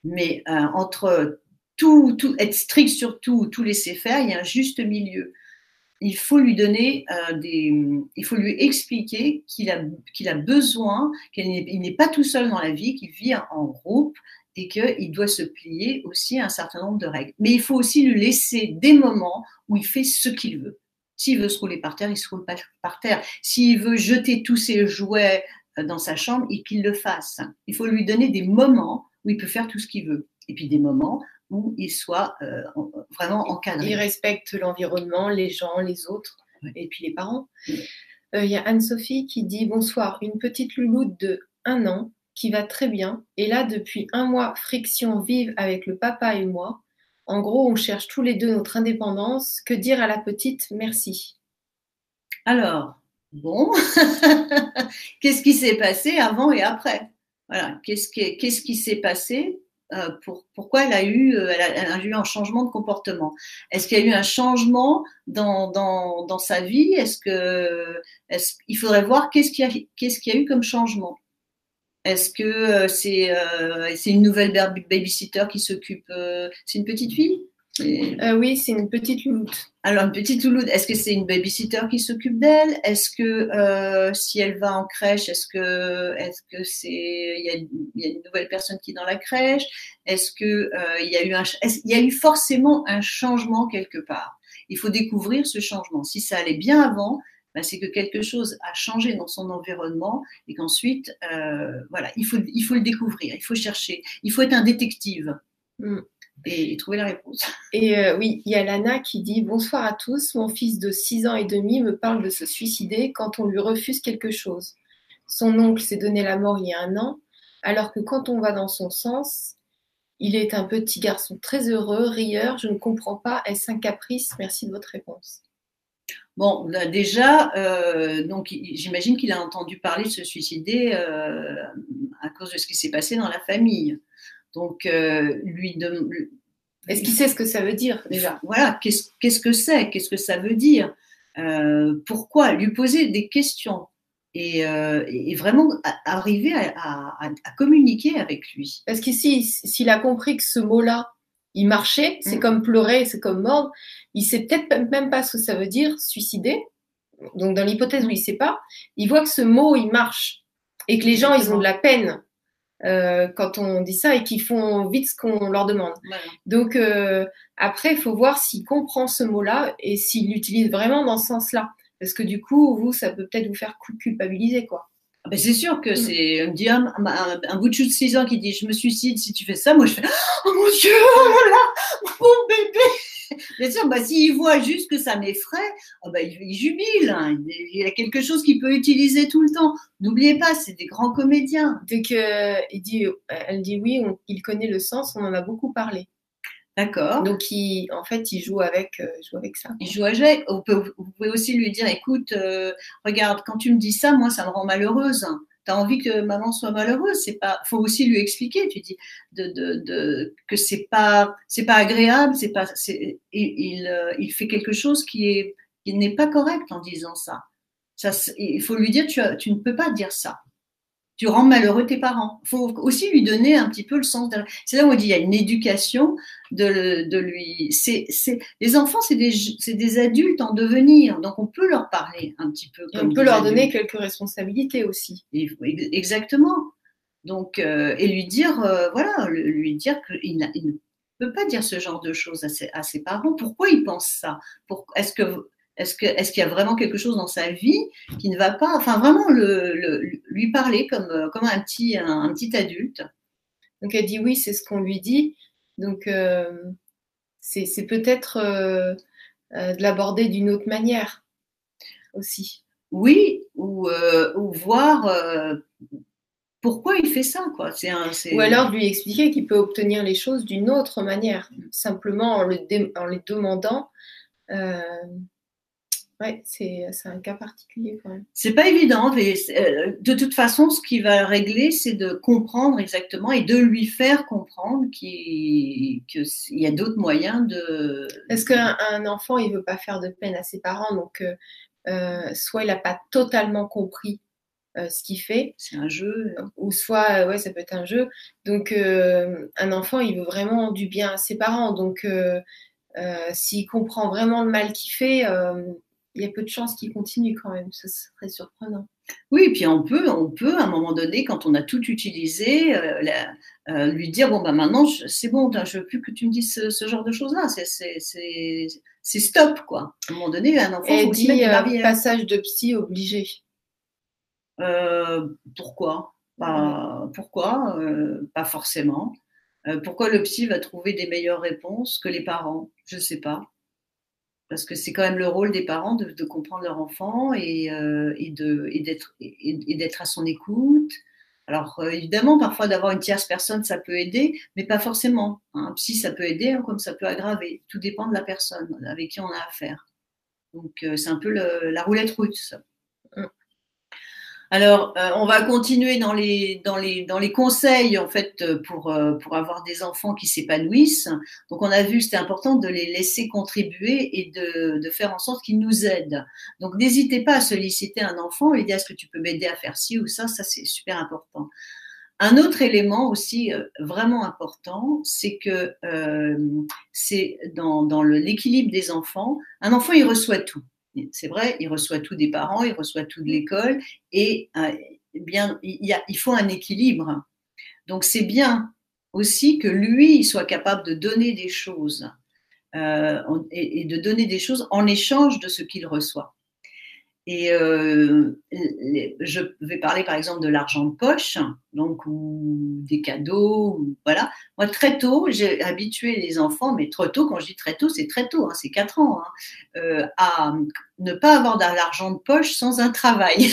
Mais euh, entre tout, être strict sur tout, tout laisser faire, il y a un juste milieu il faut lui donner euh, des, il faut lui expliquer qu'il a, qu'il a besoin, qu'il n'est pas tout seul dans la vie, qu'il vit en groupe et qu'il doit se plier aussi à un certain nombre de règles. Mais il faut aussi lui laisser des moments où il fait ce qu'il veut. S'il veut se rouler par terre, il se roule par terre. S'il veut jeter tous ses jouets euh, dans sa chambre, et qu'il le fasse. Il faut lui donner des moments où il peut faire tout ce qu'il veut. Et puis des moments où il soit euh, vraiment encadré.
Il respecte l'environnement, les gens, les autres, et puis les parents. Euh, il y a Anne-Sophie qui dit Bonsoir, une petite louloute de un an qui va très bien. Et là, depuis un mois, friction vive avec le papa et moi. En gros, on cherche tous les deux notre indépendance. Que dire à la petite Merci?
Alors, bon, [laughs] qu'est-ce qui s'est passé avant et après? Voilà, qu'est-ce qui, s'est passé euh, pour, pourquoi elle a, eu, euh, elle a, eu un changement de comportement? Est-ce qu'il y a eu un changement dans, sa vie? Est-ce que est il faudrait voir qu'est-ce qu'il y a eu comme changement? Est-ce que euh, c'est, c'est une nouvelle babysitter qui s'occupe C'est une petite fille?
Euh, oui, c'est une petite louloute.
Alors, une petite louloute, est-ce que c'est une babysitter qui s'occupe d'elle? Est-ce que euh, si elle va en crèche, est-ce que est-ce que c'est il y, a, y, a, une nouvelle personne qui est dans la crèche? Est-ce que euh, il y a eu un il y a eu forcément un changement quelque part? Il faut découvrir ce changement. Si ça allait bien avant, ben, c'est que quelque chose a changé dans son environnement et qu'ensuite, euh, voilà, il faut il faut le découvrir, il faut chercher, il faut être un détective. Mm et, trouver la réponse. [laughs]
Et euh, oui, il y a Lana qui dit Bonsoir à tous, mon fils de 6 ans et demi me parle de se suicider quand on lui refuse quelque chose. Son oncle s'est donné la mort il y a un an, alors que quand on va dans son sens, il est un petit garçon très heureux, rieur, je ne comprends pas, est-ce un caprice? Merci de votre réponse.
Bon, déjà, euh, donc j'imagine qu'il a entendu parler de se suicider euh, à cause de ce qui s'est passé dans la famille. Donc, euh, lui de...
Est-ce qu'il sait ce que ça veut dire déjà?
Voilà, qu'est-ce que c'est? Qu'est-ce que ça veut dire? Pourquoi? Lui poser des questions et, vraiment arriver à, communiquer avec lui.
Parce qu'ici, s'il a compris que ce mot-là, il marchait, c'est mm. comme pleurer, c'est comme mordre, il sait peut-être même pas ce que ça veut dire, suicider. Donc, dans l'hypothèse où il sait pas, il voit que ce mot, il marche et que les gens, ils ont de la peine euh, quand on dit ça et qui font vite ce qu'on leur demande. Donc euh, après, il faut voir s'il comprend ce mot-là et s'il l'utilise vraiment dans ce sens-là. Parce que du coup, vous, ça peut peut-être vous faire culpabiliser, quoi.
Ah ben c'est sûr que mm. c'est dire un, un, bout de chou de 6 ans qui dit je me suicide si tu fais ça, moi je fais [gasps] oh mon dieu, oh là, mon bébé [laughs] Bien sûr, bah, s'il voit juste que ça m'effraie, oh bah, il, jubile. Hein. Il y a quelque chose qu'il peut utiliser tout le temps. N'oubliez pas, c'est des grands comédiens.
Dès il dit, elle dit oui, il connaît le sens, on en a beaucoup parlé.
D'accord.
Donc, il, en fait, il joue avec, euh, joue avec ça.
Il joue avec. Vous pouvez aussi lui dire, écoute, euh, regarde, quand tu me dis ça, moi, ça me rend malheureuse tu as envie que maman soit malheureuse. C'est pas, faut aussi lui expliquer. Tu dis de, de, de que c'est pas, c'est pas agréable. C'est pas, c'est, il, euh, il, fait quelque chose qui est, qui n'est pas correct en disant ça. Ça, il faut lui dire, tu, tu ne peux pas dire ça. Tu rends malheureux tes parents. Il faut aussi lui donner un petit peu le sens de. C'est là où on dit il y a une éducation de, de lui. C'est, c'est... Les enfants, c'est des, c'est des adultes en devenir, donc on peut leur parler un petit peu.
Comme on peut leur donner quelques responsabilités aussi.
exactement. Donc, euh, et lui dire, euh, voilà, lui dire qu'il ne peut pas dire ce genre de choses à ses, à ses parents. Pourquoi il pense ça? Pour, Est-ce que est-ce qu'il y a vraiment quelque chose dans sa vie qui ne va pas? Enfin, vraiment le, lui parler comme comme un petit un, petit adulte.
Donc elle dit oui, c'est ce qu'on lui dit. Donc euh, c'est peut-être euh, euh, de l'aborder d'une autre manière aussi.
Oui, ou, ou voir pourquoi il fait ça quoi. C'est un,
Ou alors lui expliquer qu'il peut obtenir les choses d'une autre manière, simplement en, le en les demandant. Oui, c'est un cas particulier quand même.
C'est pas évident, mais euh, de toute façon, ce qui va régler, c'est de comprendre exactement et de lui faire comprendre qu'il y a d'autres moyens de.
Est-ce qu'un enfant, il veut pas faire de peine à ses parents, donc euh, euh, soit il n'a pas totalement compris ce qu'il fait.
C'est un jeu.
Ou soit, ouais, ça peut être un jeu. Donc, un enfant, il veut vraiment du bien à ses parents. Donc, s'il comprend vraiment le mal qu'il fait, il y a peu de chances qu'il continue quand même. Ce serait surprenant.
Oui, et puis on peut, on peut à un moment donné, quand on a tout utilisé, euh, euh, lui dire bon bah maintenant c'est bon, je veux plus que tu me dises ce, genre de choses là. C'est stop quoi. À un moment donné, un enfant.
Et dit euh, passage de psy obligé.
pourquoi? Pas, Pourquoi? Pas forcément. pourquoi le psy va trouver des meilleures réponses que les parents? Je ne sais pas parce que c'est quand même le rôle des parents de, comprendre leur enfant et, euh, et d'être à son écoute. Alors euh, évidemment, parfois d'avoir une tierce personne, ça peut aider, mais pas forcément. Un hein. psy, ça peut aider hein, comme ça peut aggraver. Tout dépend de la personne avec qui on a affaire. Donc euh, c'est un peu la roulette russe. Alors, euh, on va continuer dans les, conseils en fait pour, euh, pour avoir des enfants qui s'épanouissent. Donc, on a vu c'était important de les laisser contribuer et de, faire en sorte qu'ils nous aident. Donc, n'hésitez pas à solliciter un enfant et dire est-ce que tu peux m'aider à faire ci ou ça? Ça, c'est super important. Un autre élément aussi euh, vraiment important, c'est que c'est dans, dans l'équilibre des enfants. Un enfant, il reçoit tout c'est vrai, il reçoit tout des parents, il reçoit tout de l'école, et euh, bien, il, faut un équilibre. Donc c'est bien aussi que lui soit capable de donner des choses euh, et, de donner des choses en échange de ce qu'il reçoit. Et euh, je vais parler par exemple de l'argent de poche, donc ou des cadeaux, voilà. Moi très tôt, j'ai habitué les enfants, mais trop tôt, quand je dis très tôt, c'est très tôt, hein, c'est 4 ans, hein, euh, à ne pas avoir de l'argent de poche sans un travail.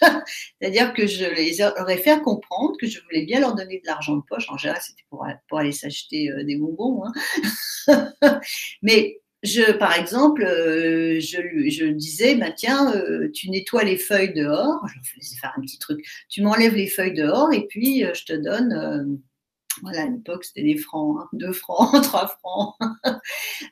[laughs] C'est-à-dire que je les aurais fait comprendre que je voulais bien leur donner de l'argent de poche. En général, c'était pour, pour aller s'acheter euh, des bonbons. Hein. [laughs] mais je, par exemple, euh, je, disais, bah, tiens, euh, tu nettoies les feuilles dehors. Je faisais faire un petit truc. Tu m'enlèves les feuilles dehors et puis euh, je te donne. voilà, à l'époque, c'était des francs, hein, deux francs, [laughs] trois francs.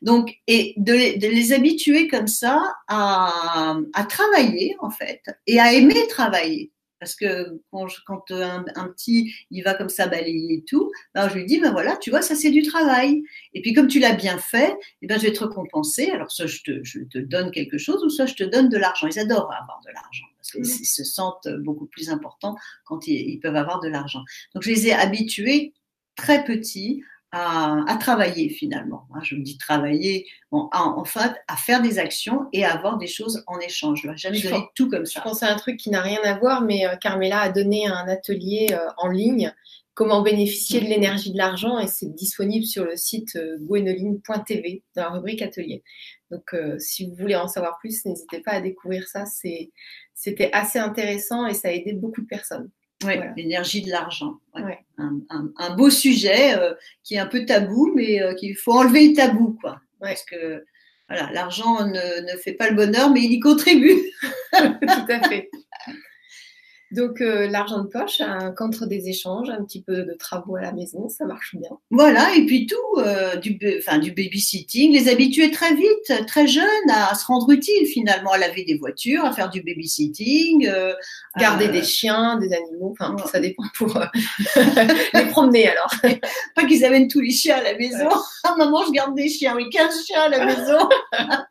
Donc, et de les, habituer comme ça à travailler, en fait, et à aimer travailler. Parce que quand, un, petit, il va comme ça balayer et tout, ben je lui dis, ben voilà, tu vois, ça c'est du travail. Et puis comme tu l'as bien fait, eh ben, je vais te récompenser. Alors soit je te, je te, donne quelque chose, ou soit je te donne de l'argent. Ils adorent avoir de l'argent, parce qu'ils mmh. se sentent beaucoup plus importants quand ils, ils peuvent avoir de l'argent. Donc je les ai habitués très petits à, travailler finalement. Hein, je me dis travailler, bon, en fait, à faire des actions et à avoir des choses en échange. Je ne vais jamais donner tout comme ça.
Je pense à un truc qui n'a rien à voir, mais euh, Carmela a donné un atelier euh, en ligne comment bénéficier de l'énergie de l'argent et c'est disponible sur le site euh, gwenoline.tv dans la rubrique atelier. Donc si vous voulez en savoir plus, n'hésitez pas à découvrir ça. C'était assez intéressant et ça a aidé beaucoup de personnes.
Oui, l'énergie de l'argent. Un, beau sujet euh, qui est un peu tabou, mais euh, qu'il faut enlever le tabou, quoi. Parce que voilà, l'argent ne, ne, fait pas le bonheur, mais il y contribue. [laughs]
Tout à fait. Donc, euh, l'argent de poche, contre des échanges, un petit peu de travaux à la maison, ça marche bien.
Voilà, et puis tout, euh, du, enfin, du babysitting, les habituer très vite, très jeunes, à, se rendre utile finalement, à laver des voitures, à faire du babysitting. Euh,
Garder des chiens, des animaux, enfin, ça dépend pour [laughs] les promener alors. [laughs]
Pas qu'ils amènent tous les chiens à la maison. Ah, maman, je garde des chiens, oui, 15 chiens à la maison. [laughs]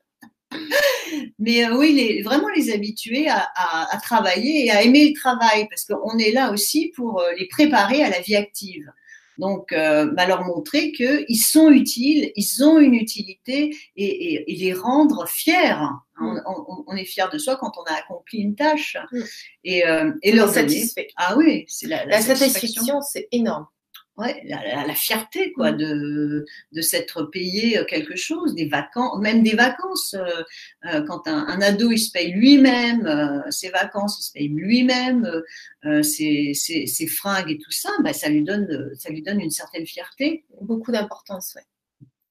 Mais euh, oui, les, vraiment les habituer à, travailler et à aimer le travail, parce qu'on est là aussi pour euh, les préparer à la vie active. Donc, euh, bah, leur montrer qu'ils sont utiles, ils ont une utilité et, les rendre fiers. Mm. On, est fier de soi quand on a accompli une tâche. Mm. Et, et leur
satisfait.
Ah oui, c'est la,
la satisfaction, c'est énorme
ouais, la, fierté quoi mm. de, de s'être payé euh, quelque chose, des vacances, même des vacances. Euh, euh, quand un, ado il se paye lui-même ses vacances, il se paye lui-même ses, ses, fringues et tout ça, bah, ça lui donne ça lui donne une certaine fierté.
Beaucoup d'importance, ouais.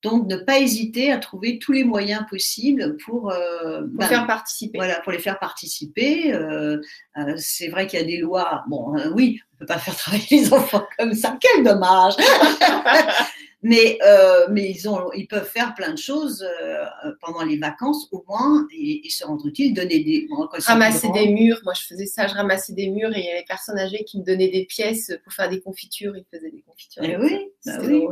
Donc, ne pas hésiter à trouver tous les moyens possibles pour, euh,
ben, faire participer.
Voilà, pour les faire participer. Euh, euh, c'est vrai qu'il y a des lois. Bon, oui, on peut pas faire travailler les enfants comme ça. Quel dommage [laughs] Mais, euh, mais ils, ont, ils peuvent faire plein de choses euh, pendant les vacances au moins et, se rendre utile, donner des.
ramasser des murs, moi je faisais ça, je ramassais des murs et il y avait des personnes âgées qui me donnaient des pièces pour faire des confitures, ils faisaient des confitures.
Eh oui, bah oui.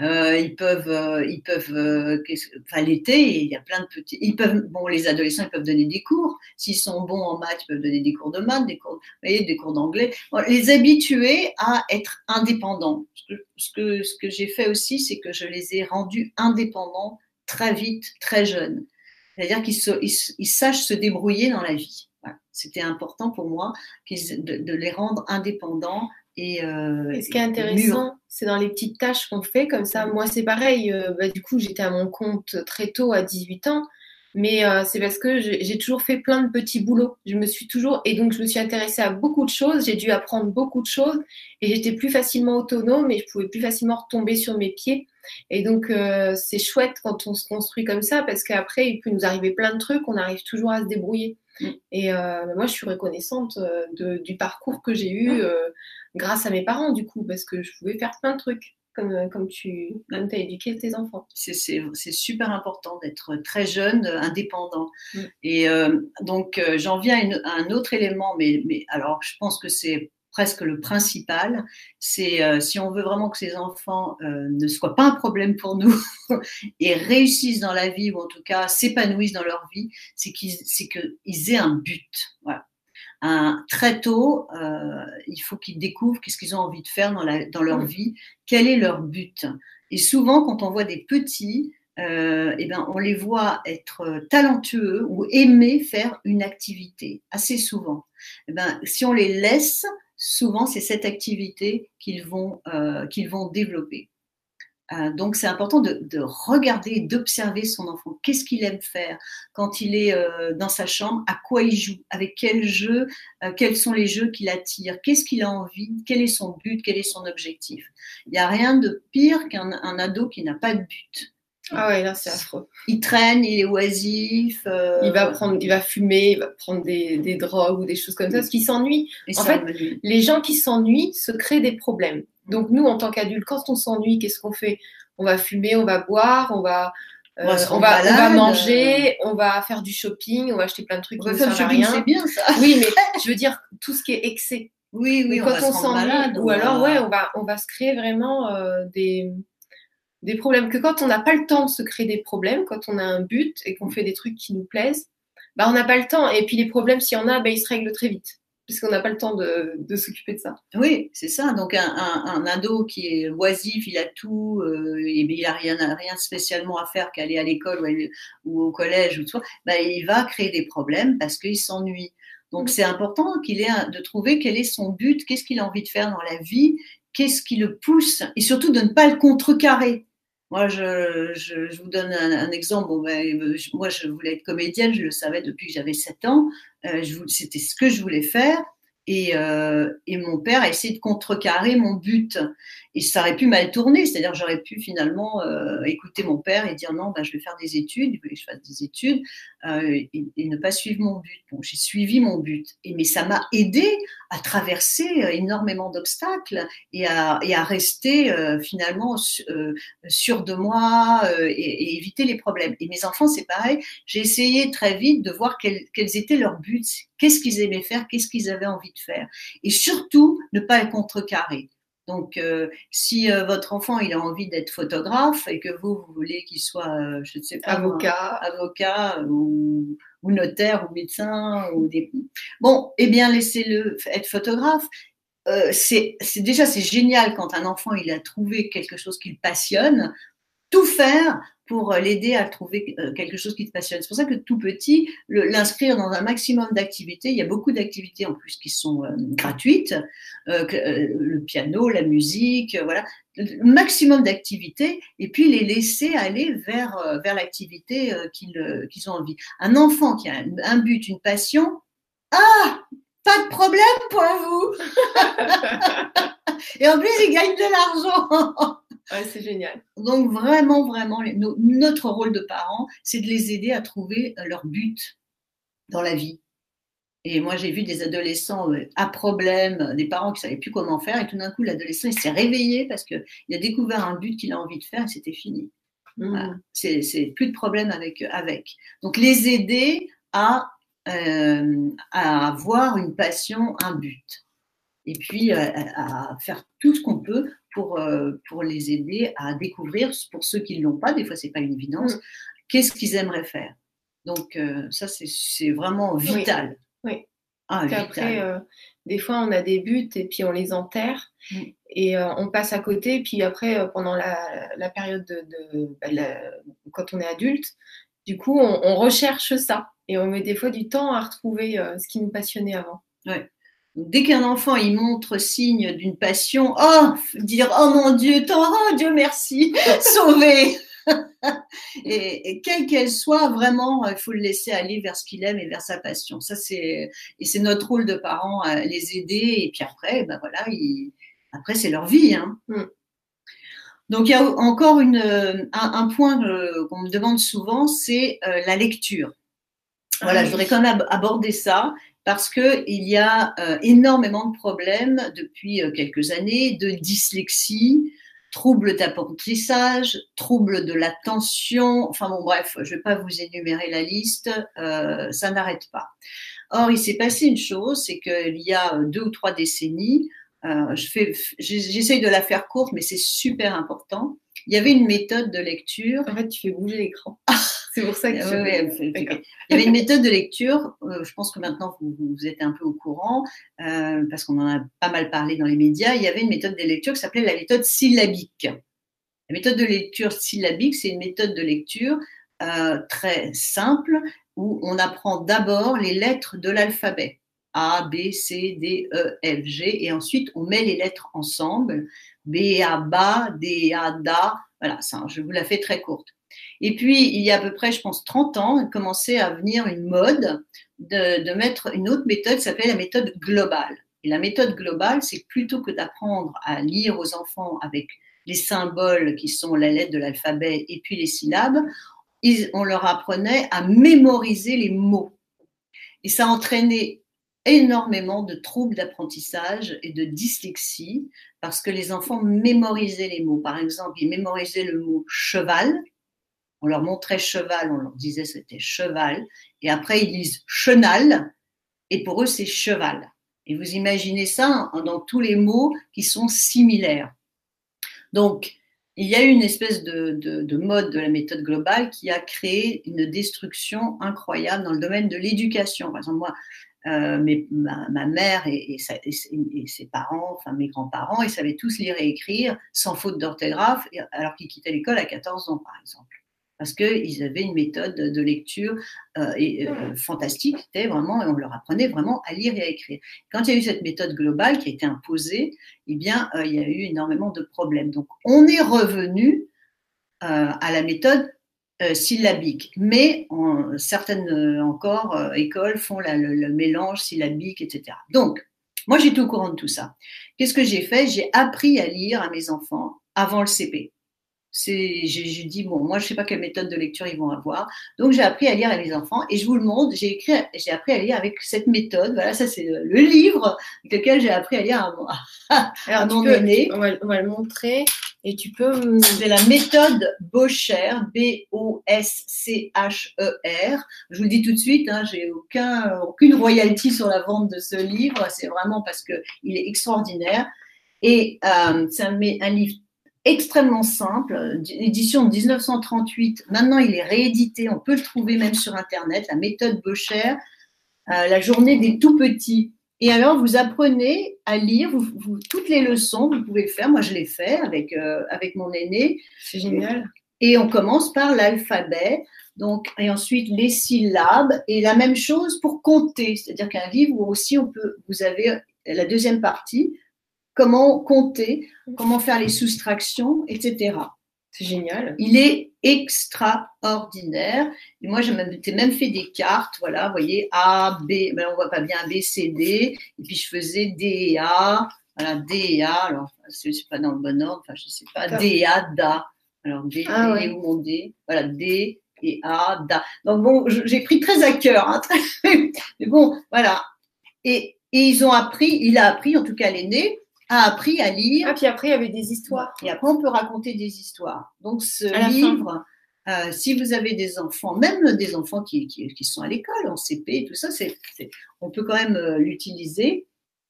Euh, ils peuvent, ils peuvent enfin l'été, il y a plein de petits. Ils peuvent, bon, les adolescents, ils peuvent donner des cours. S'ils sont bons en maths, ils peuvent donner des cours de maths, des cours, des cours d'anglais. les habituer à être indépendants. Ce que, ce que, j'ai fait aussi, c'est que je les ai rendus indépendants très vite, très jeunes. C'est-à-dire qu'ils ils, sachent se débrouiller dans la vie. C'était important pour moi de, de, les rendre indépendants. Et,
euh, et ce qui est intéressant, c'est dans les petites tâches qu'on fait comme ça. Moi, c'est pareil. Euh, bah, du coup, j'étais à mon compte très tôt, à 18 ans. Mais euh, c'est parce que j'ai toujours fait plein de petits boulots. Je me suis toujours et donc je me suis intéressée à beaucoup de choses. J'ai dû apprendre beaucoup de choses et j'étais plus facilement autonome et je pouvais plus facilement retomber sur mes pieds. Et donc euh, c'est chouette quand on se construit comme ça parce qu'après il peut nous arriver plein de trucs. On arrive toujours à se débrouiller. Mm. Et euh, moi je suis reconnaissante de, du parcours que j'ai eu mm. grâce à mes parents du coup parce que je pouvais faire plein de trucs comme, euh, comme tu as éduqué tes enfants.
C'est super important d'être très jeune, euh, indépendant. Mm. Et euh, donc, j'en viens à, un autre élément, mais, mais alors je pense que c'est presque le principal, c'est si on veut vraiment que ces enfants ne soient pas un problème pour nous [laughs] et réussissent dans la vie, ou en tout cas s'épanouissent dans leur vie, c'est qu'ils aient un but. Voilà très tôt, euh, il faut qu'ils découvrent qu'est-ce qu'ils ont envie de faire dans, dans leur vie, quel est leur but. Et souvent, quand on voit des petits, euh, eh ben, on les voit être talentueux ou aimer faire une activité, assez souvent. Eh ben, si on les laisse, souvent, c'est cette activité qu'ils vont, euh, qu'ils vont développer. Euh, donc c'est important de, regarder, d'observer son enfant. Qu'est-ce qu'il aime faire quand il est euh, dans sa chambre? À quoi il joue? Avec quel jeu euh, Quels sont les jeux qui l'attirent Qu'est-ce qu'il a envie? Quel est son but? Quel est son objectif? Il n'y a rien de pire qu'un ado qui n'a pas de but.
Ah ouais, là c'est affreux.
Il traîne, il est oisif.
Il va prendre, il va fumer, il va prendre des, drogues ou des choses comme ça, parce qu'il s'ennuie. En fait, les gens qui s'ennuient se créent des problèmes. Donc nous, en tant qu'adultes, quand on s'ennuie, qu'est-ce qu'on fait? On va fumer, on va boire, on va, on, va, euh, va, manger, on va faire du shopping, on va acheter plein de trucs
on qui ne servent à rien. C'est bien ça.
Oui, mais [laughs] je veux dire tout ce qui est excès.
Oui, oui.
quand on, s'ennuie, ou alors ouais, on va, on va se créer vraiment euh, des des problèmes. Que quand on n'a pas le temps de se créer des problèmes, quand on a un but et qu'on fait des trucs qui nous plaisent, bah on n'a pas le temps. Et puis les problèmes, s'il y en a, bah, ils se règlent très vite puisqu'on n'a pas le temps de, s'occuper de ça.
Oui, c'est ça. Donc un, un, ado qui est oisif, il a tout, euh, et il n'a rien, spécialement à faire qu'aller à l'école ou, au collège ou tout, bah, il va créer des problèmes parce qu'il s'ennuie. Donc c'est important qu'il ait de trouver quel est son but, qu'est-ce qu'il a envie de faire dans la vie, qu'est-ce qui le pousse, et surtout de ne pas le contrecarrer. Moi, je, je, vous donne un, exemple. Bon, ben, moi, je voulais être comédienne, je le savais depuis que j'avais 7 ans. Euh, C'était ce que je voulais faire. Et, euh, et, mon père a essayé de contrecarrer mon but. Et ça aurait pu mal tourner, c'est-à-dire j'aurais pu finalement euh, écouter mon père et dire non, ben, je vais faire des études, il voulait que je fasse des études euh, et, ne pas suivre mon but. Bon, j'ai suivi mon but, et, mais ça m'a aidé à traverser énormément d'obstacles et à, et à rester finalement sûr de moi et, et, éviter les problèmes. Et mes enfants, c'est pareil, j'ai essayé très vite de voir quels, quels étaient leurs buts, qu'est-ce qu'ils aimaient faire, qu'est-ce qu'ils avaient envie de faire. Et surtout, ne pas le contrecarrer. Donc, euh, si euh, votre enfant il a envie d'être photographe et que vous, vous voulez qu'il soit, euh, je ne sais pas,
avocat,
avocat ou, ou, notaire ou médecin ou des... bon, eh bien laissez-le être photographe. c'est déjà c'est génial quand un enfant il a trouvé quelque chose qui le passionne. Tout faire pour l'aider à trouver euh, quelque chose qui te passionne. C'est pour ça que tout petit, l'inscrire dans un maximum d'activités, il y a beaucoup d'activités en plus qui sont euh, gratuites, euh, le piano, la musique, voilà, le maximum d'activités, et puis les laisser aller vers, vers l'activité qu'ils qu'ils ont envie. Un enfant qui a un but, une passion, ah, pas de problème pour vous. [laughs] et en plus, il gagne de l'argent. [laughs]
Ouais, c'est génial.
Donc vraiment, vraiment, notre rôle de parents, c'est de les aider à trouver euh, leur but dans la vie. Et moi, j'ai vu des adolescents euh, à problème, des parents qui ne savaient plus comment faire, et tout d'un coup, l'adolescent, il s'est réveillé parce qu'il a découvert un but qu'il a envie de faire, et c'était fini. Mmh. C'est plus de problème avec, avec. Donc, les aider à, euh, à avoir une passion, un but. Et puis, à faire tout ce qu'on peut pour, euh, pour les aider à découvrir, pour ceux qui ne l'ont pas, des fois c'est pas une évidence, mm. qu'est-ce qu'ils aimeraient faire. Donc euh, ça c'est vraiment vital.
Oui. Ah, Après, euh, des fois on a des buts et puis on les enterre mm. et on passe à côté. Puis après, pendant la, la période de, bah, quand on est adulte, du coup on, on, recherche ça et on met des fois du temps à retrouver ce qui nous passionnait avant.
Ouais dès qu'un enfant il montre signe d'une passion, oh, dire oh mon Dieu, oh Dieu merci, [laughs] sauvé. [laughs] et, et, quelle qu'elle soit, vraiment, il faut le laisser aller vers ce qu'il aime et vers sa passion. Ça c'est et c'est notre rôle de parents à les aider. Et puis après, ben voilà, après c'est leur vie. Hein. Mm. Donc il y a encore une, un, un point qu'on me demande souvent, c'est euh, la lecture. Voilà, ah je voudrais quand même aborder ça parce qu'il y a euh, énormément de problèmes depuis euh, quelques années de dyslexie, troubles d'apprentissage, troubles de l'attention, enfin bon bref, je ne vais pas vous énumérer la liste, euh, ça n'arrête pas. Or, il s'est passé une chose, c'est qu'il y a deux ou trois décennies, j'essaye de la faire courte, mais c'est super important, il y avait une méthode de lecture.
En fait, tu fais bouger l'écran. [laughs] C'est pour ça que
Il y avait une méthode de lecture, euh, je pense que maintenant vous, vous, êtes un peu au courant, euh, parce qu'on en a pas mal parlé dans les médias. Il y avait une méthode de lecture qui s'appelait la méthode syllabique. La méthode de lecture syllabique, c'est une méthode de lecture euh, très simple où on apprend d'abord les lettres de l'alphabet. A, B, C, D, E, F, G, et ensuite on met les lettres ensemble. B, A, BA, D, A, DA. Voilà, ça, je vous la fais très courte. Et puis, il y a à peu près, je pense, 30 ans, il commençait à venir une mode de, mettre une autre méthode qui s'appelle la méthode globale. Et la méthode globale, c'est plutôt que d'apprendre à lire aux enfants avec les symboles qui sont la lettre de l'alphabet et puis les syllabes, on leur apprenait à mémoriser les mots. Et ça entraînait énormément de troubles d'apprentissage et de dyslexie parce que les enfants mémorisaient les mots. Par exemple, ils mémorisaient le mot cheval. On leur montrait cheval, on leur disait c'était cheval. Et après, ils disent chenal. Et pour eux, c'est cheval. Et vous imaginez ça dans tous les mots qui sont similaires. Donc, il y a eu une espèce de, de, de, mode de la méthode globale qui a créé une destruction incroyable dans le domaine de l'éducation. Par exemple, moi, euh, ma, mère et, ses parents, enfin mes grands-parents, ils savaient tous lire et écrire sans faute d'orthographe, alors qu'ils quittaient l'école à 14 ans, par exemple. Parce qu'ils avaient une méthode de lecture euh, et, euh, fantastique, c'était vraiment, on leur apprenait vraiment à lire et à écrire. Quand il y a eu cette méthode globale qui a été imposée, eh bien, il y a eu énormément de problèmes. Donc, on est revenu à la méthode euh, syllabique. Mais certaines euh, encore euh, écoles font le, mélange syllabique, etc. Donc, Moi, j'étais au courant de tout ça. Qu'est-ce que j'ai fait? J'ai appris à lire à mes enfants avant le CP c'est, j'ai, dit bon, moi je sais pas quelle méthode de lecture ils vont avoir, donc j'ai appris à lire à mes enfants et je vous le montre. J'ai écrit, j'ai appris à lire avec cette méthode. Voilà, ça c'est le livre avec lequel j'ai appris à lire à, moi, [laughs]
à mon aîné. On va, on va, le montrer et tu peux.
C'est la méthode Bocher, B-O-S-C-H-E-R. Je vous le dis tout de suite, hein, j'ai aucun, aucune royalty sur la vente de ce livre. C'est vraiment parce que il est extraordinaire. Et euh, c'est un, un livre extrêmement simple, édition de 1938. Maintenant, il est réédité, on peut le trouver même sur Internet, la méthode Bocher, euh, la journée des tout petits. Et alors, vous apprenez à lire vous, toutes les leçons, vous pouvez le faire. Moi, je l'ai fait avec, euh, avec mon aîné.
C'est génial.
Et on commence par l'alphabet. Donc, et ensuite les syllabes et la même chose pour compter. C'est-à-dire qu'un livre où aussi on peut, vous avez la deuxième partie comment compter, comment faire les soustractions, etc.
C'est génial.
Il est extraordinaire. Et moi, j'ai même, fait des cartes, voilà, vous voyez, A, B, ben, on voit pas bien B, C, D. Et puis, je faisais D et A, voilà, D et A. Alors, suis pas dans le bon ordre, enfin, je sais pas. D et A, DA. Alors, D, ah, D, où mon D? Voilà, D et A, DA. Donc, bon, j'ai pris très à cœur, hein, [laughs] mais bon, voilà. Et, et ils ont appris, il a appris, en tout cas l'aîné, a appris à lire.
Ah, puis après, il y avait des histoires.
Et après, on peut raconter des histoires. Donc, ce livre, euh, si vous avez des enfants, même des enfants qui, qui, sont à l'école, en CP, tout ça, c'est, on peut quand même euh, l'utiliser.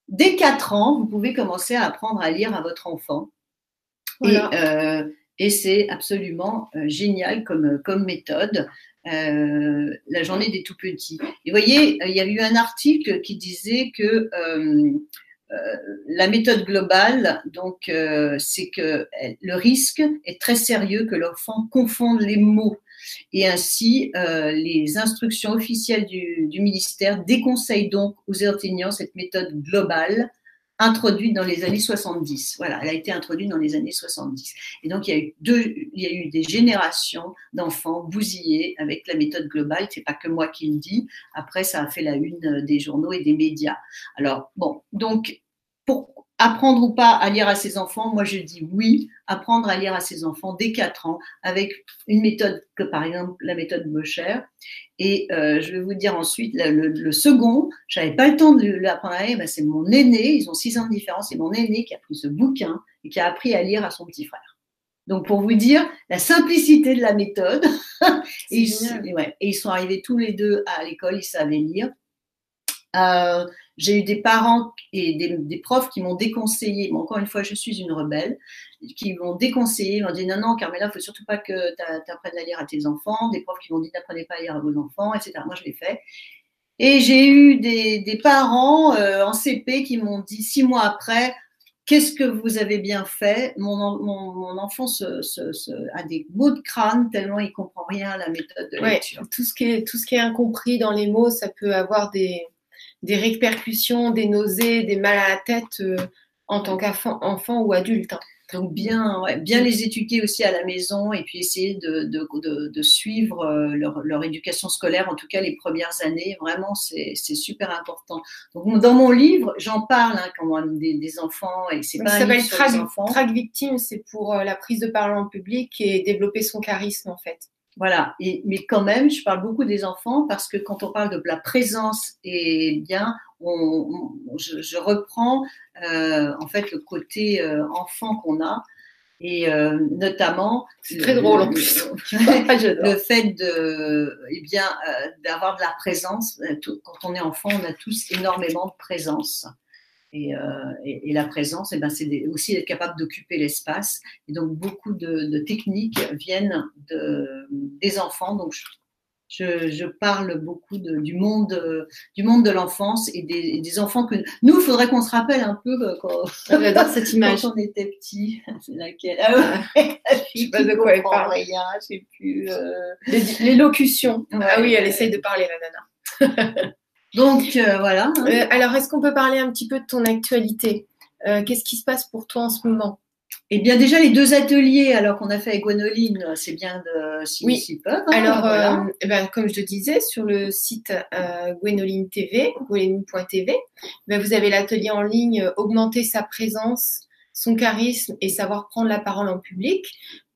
Dès 4 ans, vous pouvez commencer à apprendre à lire à votre enfant. Et, euh, et c'est absolument génial comme, comme méthode. la journée des tout petits. Et vous voyez, il y a eu un article qui disait que la méthode globale, donc, euh, c'est que le risque est très sérieux que l'enfant confonde les mots. Et ainsi, euh, les instructions officielles du, ministère déconseillent donc aux enseignants cette méthode globale introduite dans les années 70. Voilà, elle a été introduite dans les années 70. Et donc, il y a eu, deux, il y a eu des générations d'enfants bousillés avec la méthode globale. C'est pas que moi qui le dis. Après, ça a fait la une des journaux et des médias. Alors, bon, donc, pour apprendre ou pas à lire à ses enfants, moi je dis oui, apprendre à lire à ses enfants dès 4 ans avec une méthode que par exemple la méthode Bocher. Et euh, je vais vous dire ensuite le, le, second, j'avais pas le temps de l'apprendre à lire, ben, c'est mon aîné, ils ont 6 ans de différence, c'est mon aîné qui a pris ce bouquin et qui a appris à lire à son petit frère. Donc pour vous dire la simplicité de la méthode, [laughs] et, ils, ouais, et ils sont arrivés tous les deux à l'école, ils savaient lire. Euh, j'ai eu des parents et des, profs qui m'ont déconseillé, mais encore une fois, je suis une rebelle, qui m'ont déconseillé, m'ont dit non, non, Carmela, il faut surtout pas que tu apprennes à lire à tes enfants, des profs qui m'ont dit n'apprenez pas à lire à vos enfants, etc. Moi, je l'ai fait. Et j'ai eu des, parents euh, en CP qui m'ont dit six mois après, qu'est-ce que vous avez bien fait? Mon, mon, enfant a des mots de crâne tellement il comprend rien à la méthode de lecture.
tout, ce qui est, tout ce qui est incompris dans les mots, ça peut avoir des, des répercussions, des nausées, des mal à la tête euh, en tant qu'enfant enfant ou adulte. Hein.
Donc bien, bien les éduquer aussi à la maison et puis essayer de, de, de, suivre euh, leur, leur, éducation scolaire, en tout cas les premières années. Vraiment, c'est super important. Donc dans mon livre, j'en parle hein, quand même des, des, enfants et c'est pas
ça s'appelle Track Victime, c'est pour euh, la prise de parole en public et développer son charisme en fait.
Voilà, et, mais quand même, je parle beaucoup des enfants parce que quand on parle de la présence, et bien, on, je, reprends euh, en fait le côté euh, enfant qu'on a. Et euh, notamment
c'est très drôle en plus.
le [laughs] fait de eh bien d'avoir de la présence. Quand on est enfant on a tous énormément de présence euh, et, la présence, et eh ben, c'est aussi être capable d'occuper l'espace. Et donc, beaucoup de, techniques viennent de, des enfants. Donc, je, je, parle beaucoup de, du, monde, du monde de l'enfance et des, des, enfants que nous, il faudrait qu'on se rappelle un peu euh, quand,
ah, cette [laughs] image.
quand on était petit. [laughs] C'est laquelle? Ah,
ouais, Je sais pas de quoi elle parle.
Rien, je sais plus. Euh...
L'élocution. ah oui, elle essaye de parler, la nana.
Donc euh, voilà.
Euh, alors, est-ce qu'on peut parler un petit peu de ton actualité? Euh, Qu'est-ce qui se passe pour toi en ce moment?
Eh bien, déjà, les deux ateliers, alors qu'on a fait avec Gwenoline, c'est bien de s'y
Oui.
peuvent. hein,
Alors,
voilà.
euh, eh ben, comme je te disais, sur le site euh, Gwenoline TV, gwenoline.tv, ben, vous avez l'atelier en ligne euh, Augmenter sa présence, son charisme et savoir prendre la parole en public,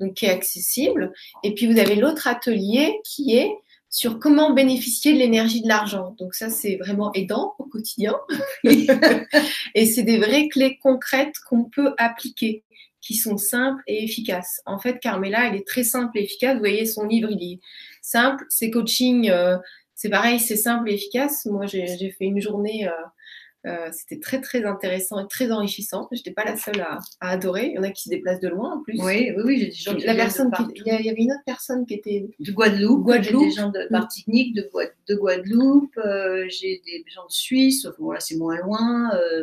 donc qui est accessible. Et puis, vous avez l'autre atelier qui est sur comment bénéficier de l'énergie de l'argent. Donc ça, c'est vraiment aidant au quotidien. [laughs] et c'est des vraies clés concrètes qu'on peut appliquer, qui sont simples et efficaces. En fait, Carmela, elle est très simple et efficace. Vous voyez, son livre, il est simple. Ses coachings, euh, c'est pareil, c'est simple et efficace. Moi, j'ai fait une journée, euh, euh, c'était très, très intéressant et très enrichissant. Je n'étais pas la seule à, à adorer. Il y en a qui se déplacent de loin en plus.
Oui, oui, oui, j'ai des gens qui
La personne il y y avait une autre personne qui était
de Guadeloupe,
Guadeloupe.
j'ai des gens de Martinique, de, de Guadeloupe, euh, j'ai des gens de Suisse, enfin, voilà, c'est moins loin. euh,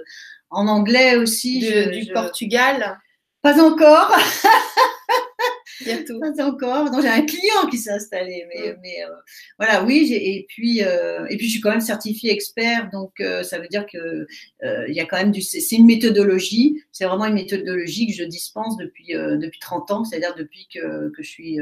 en anglais aussi.
de-
je-
du
je-
Portugal.
Pas encore, [laughs]
Bientôt.
pas encore. Non, j'ai un client qui s'est installé, mais,
Mm.
mais euh, voilà, oui. Et puis, euh, et puis, je suis quand même certifiée expert, donc euh, ça veut dire que il y a quand même du. C'est une méthodologie. C'est vraiment une méthodologie que je dispense depuis depuis 30 ans, c'est-à-dire depuis que, que je suis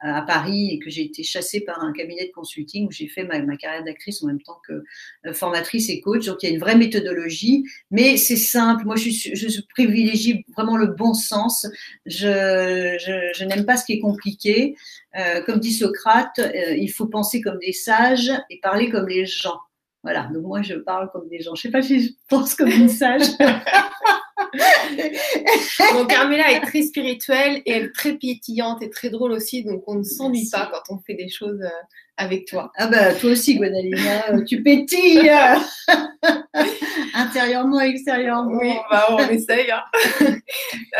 à Paris et que j'ai été chassée par un cabinet de consulting où j'ai fait ma, ma carrière d'actrice en même temps que formatrice et coach. Donc il y a une vraie méthodologie, mais c'est simple. Moi, je, privilégie vraiment le bon sens. Je, je, je n'aime pas ce qui est compliqué. Euh, comme dit Socrate, euh, il faut penser comme des sages et parler comme les gens. Voilà, donc moi je parle comme des gens. Je sais pas si je pense comme une sage. [laughs] [laughs]
Donc Carmela est très spirituelle et elle est très pétillante et très drôle aussi, donc on ne s'ennuie pas quand on fait des choses euh, avec toi.
Ah bah toi aussi Gwenaline, hein, tu pétilles [laughs] intérieurement extérieurement.
Oui, bah, on essaye. hein. [laughs]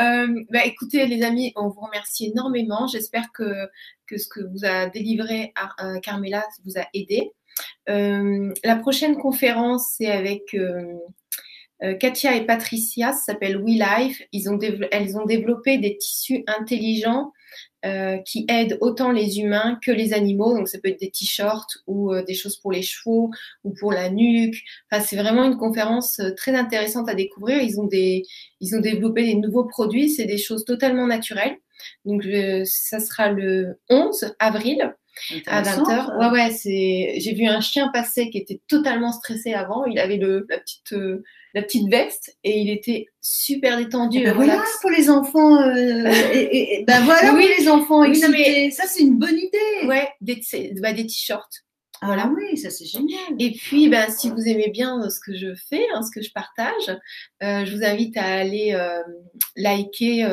Euh, bah, écoutez les amis, on vous remercie énormément. J'espère que, que ce que vous a délivré à, à Carmela vous a aidé. Euh, la prochaine conférence, c'est avec euh, euh, Katia et Patricia, ça s'appelle We Life. Ils ont elles ont développé des tissus intelligents euh, qui aident autant les humains que les animaux. Donc ça peut être des t-shirts ou euh, des choses pour les chevaux ou pour la nuque. Enfin, c'est vraiment une conférence euh, très intéressante à découvrir. Ils ont des, ils ont développé des nouveaux produits. C'est des choses totalement naturelles. Donc ça sera le 11 avril à
Intéressant,
20h.
ça.
Ouais, ouais, c'est. J'ai vu un chien passer qui était totalement stressé avant. Il avait le, la petite, euh, la petite veste et il était super détendu,
Eh ben voilà pour les enfants. euh, [laughs] et, et- et- ben voilà
Oui,
pour les enfants
oui, non,
excités.
mais-
Ça c'est une bonne idée.
Ouais, des, bah, des t-shirts.
Ah
voilà.
oui, ça c'est génial.
Et puis, ben, si vous aimez bien euh, ce que je fais, hein, ce que je partage, euh, je vous invite à aller euh, liker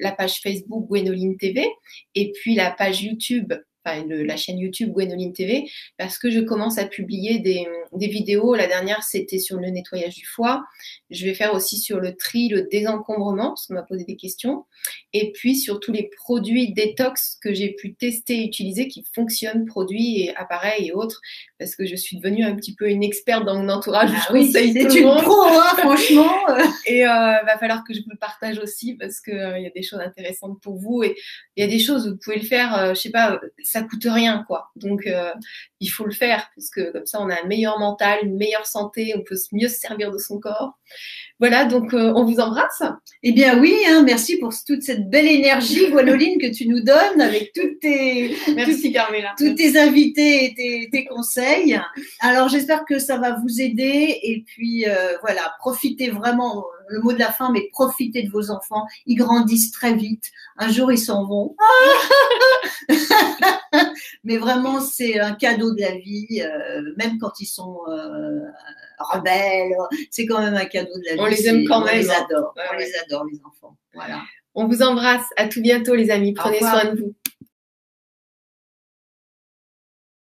la page Facebook Gwenoline TV et puis la page YouTube, enfin le- la chaîne YouTube Gwenoline TV, parce que je commence à publier des, des vidéos. La dernière, c'était sur le nettoyage du foie. Je vais faire aussi sur le tri, le désencombrement, parce qu'on m'a posé des questions. Et puis sur tous les produits détox que j'ai pu tester et utiliser qui fonctionnent, produits et appareils et autres parce que je suis devenue un petit peu une experte dans mon entourage.
Ah
je
oui,
conseille
c'est
tout le
une
monde.
pro, hein, franchement. [laughs]
Et euh, va falloir que je vous le partage aussi parce que euh, y a des choses intéressantes pour vous et il y a des choses où vous pouvez le faire. euh, je sais pas, ça coûte rien quoi. Donc euh, il faut le faire parce que comme ça on a un meilleur mental, une meilleure santé, on peut mieux se servir de son corps. Voilà, donc euh, on vous embrasse.
Eh bien oui, hein, merci pour toute cette belle énergie, Gwenoline, que tu nous donnes avec toutes tes, [laughs]
Merci Carmela.
tous tes invités et tes, tes conseils. Alors j'espère que ça va vous aider et puis euh, voilà, profitez vraiment, le mot de la fin, mais profitez de vos enfants. Ils grandissent très vite. Un jour ils s'en vont. [laughs] mais vraiment c'est un cadeau de la vie, euh, même quand ils sont euh, rebelles. C'est quand même un cadeau de la vie.
On les aime quand
on
même,
les
hein.
adore.
Ouais,
on
ouais.
les adore les enfants. Voilà.
On vous embrasse. À tout bientôt les amis. Prenez soin de vous.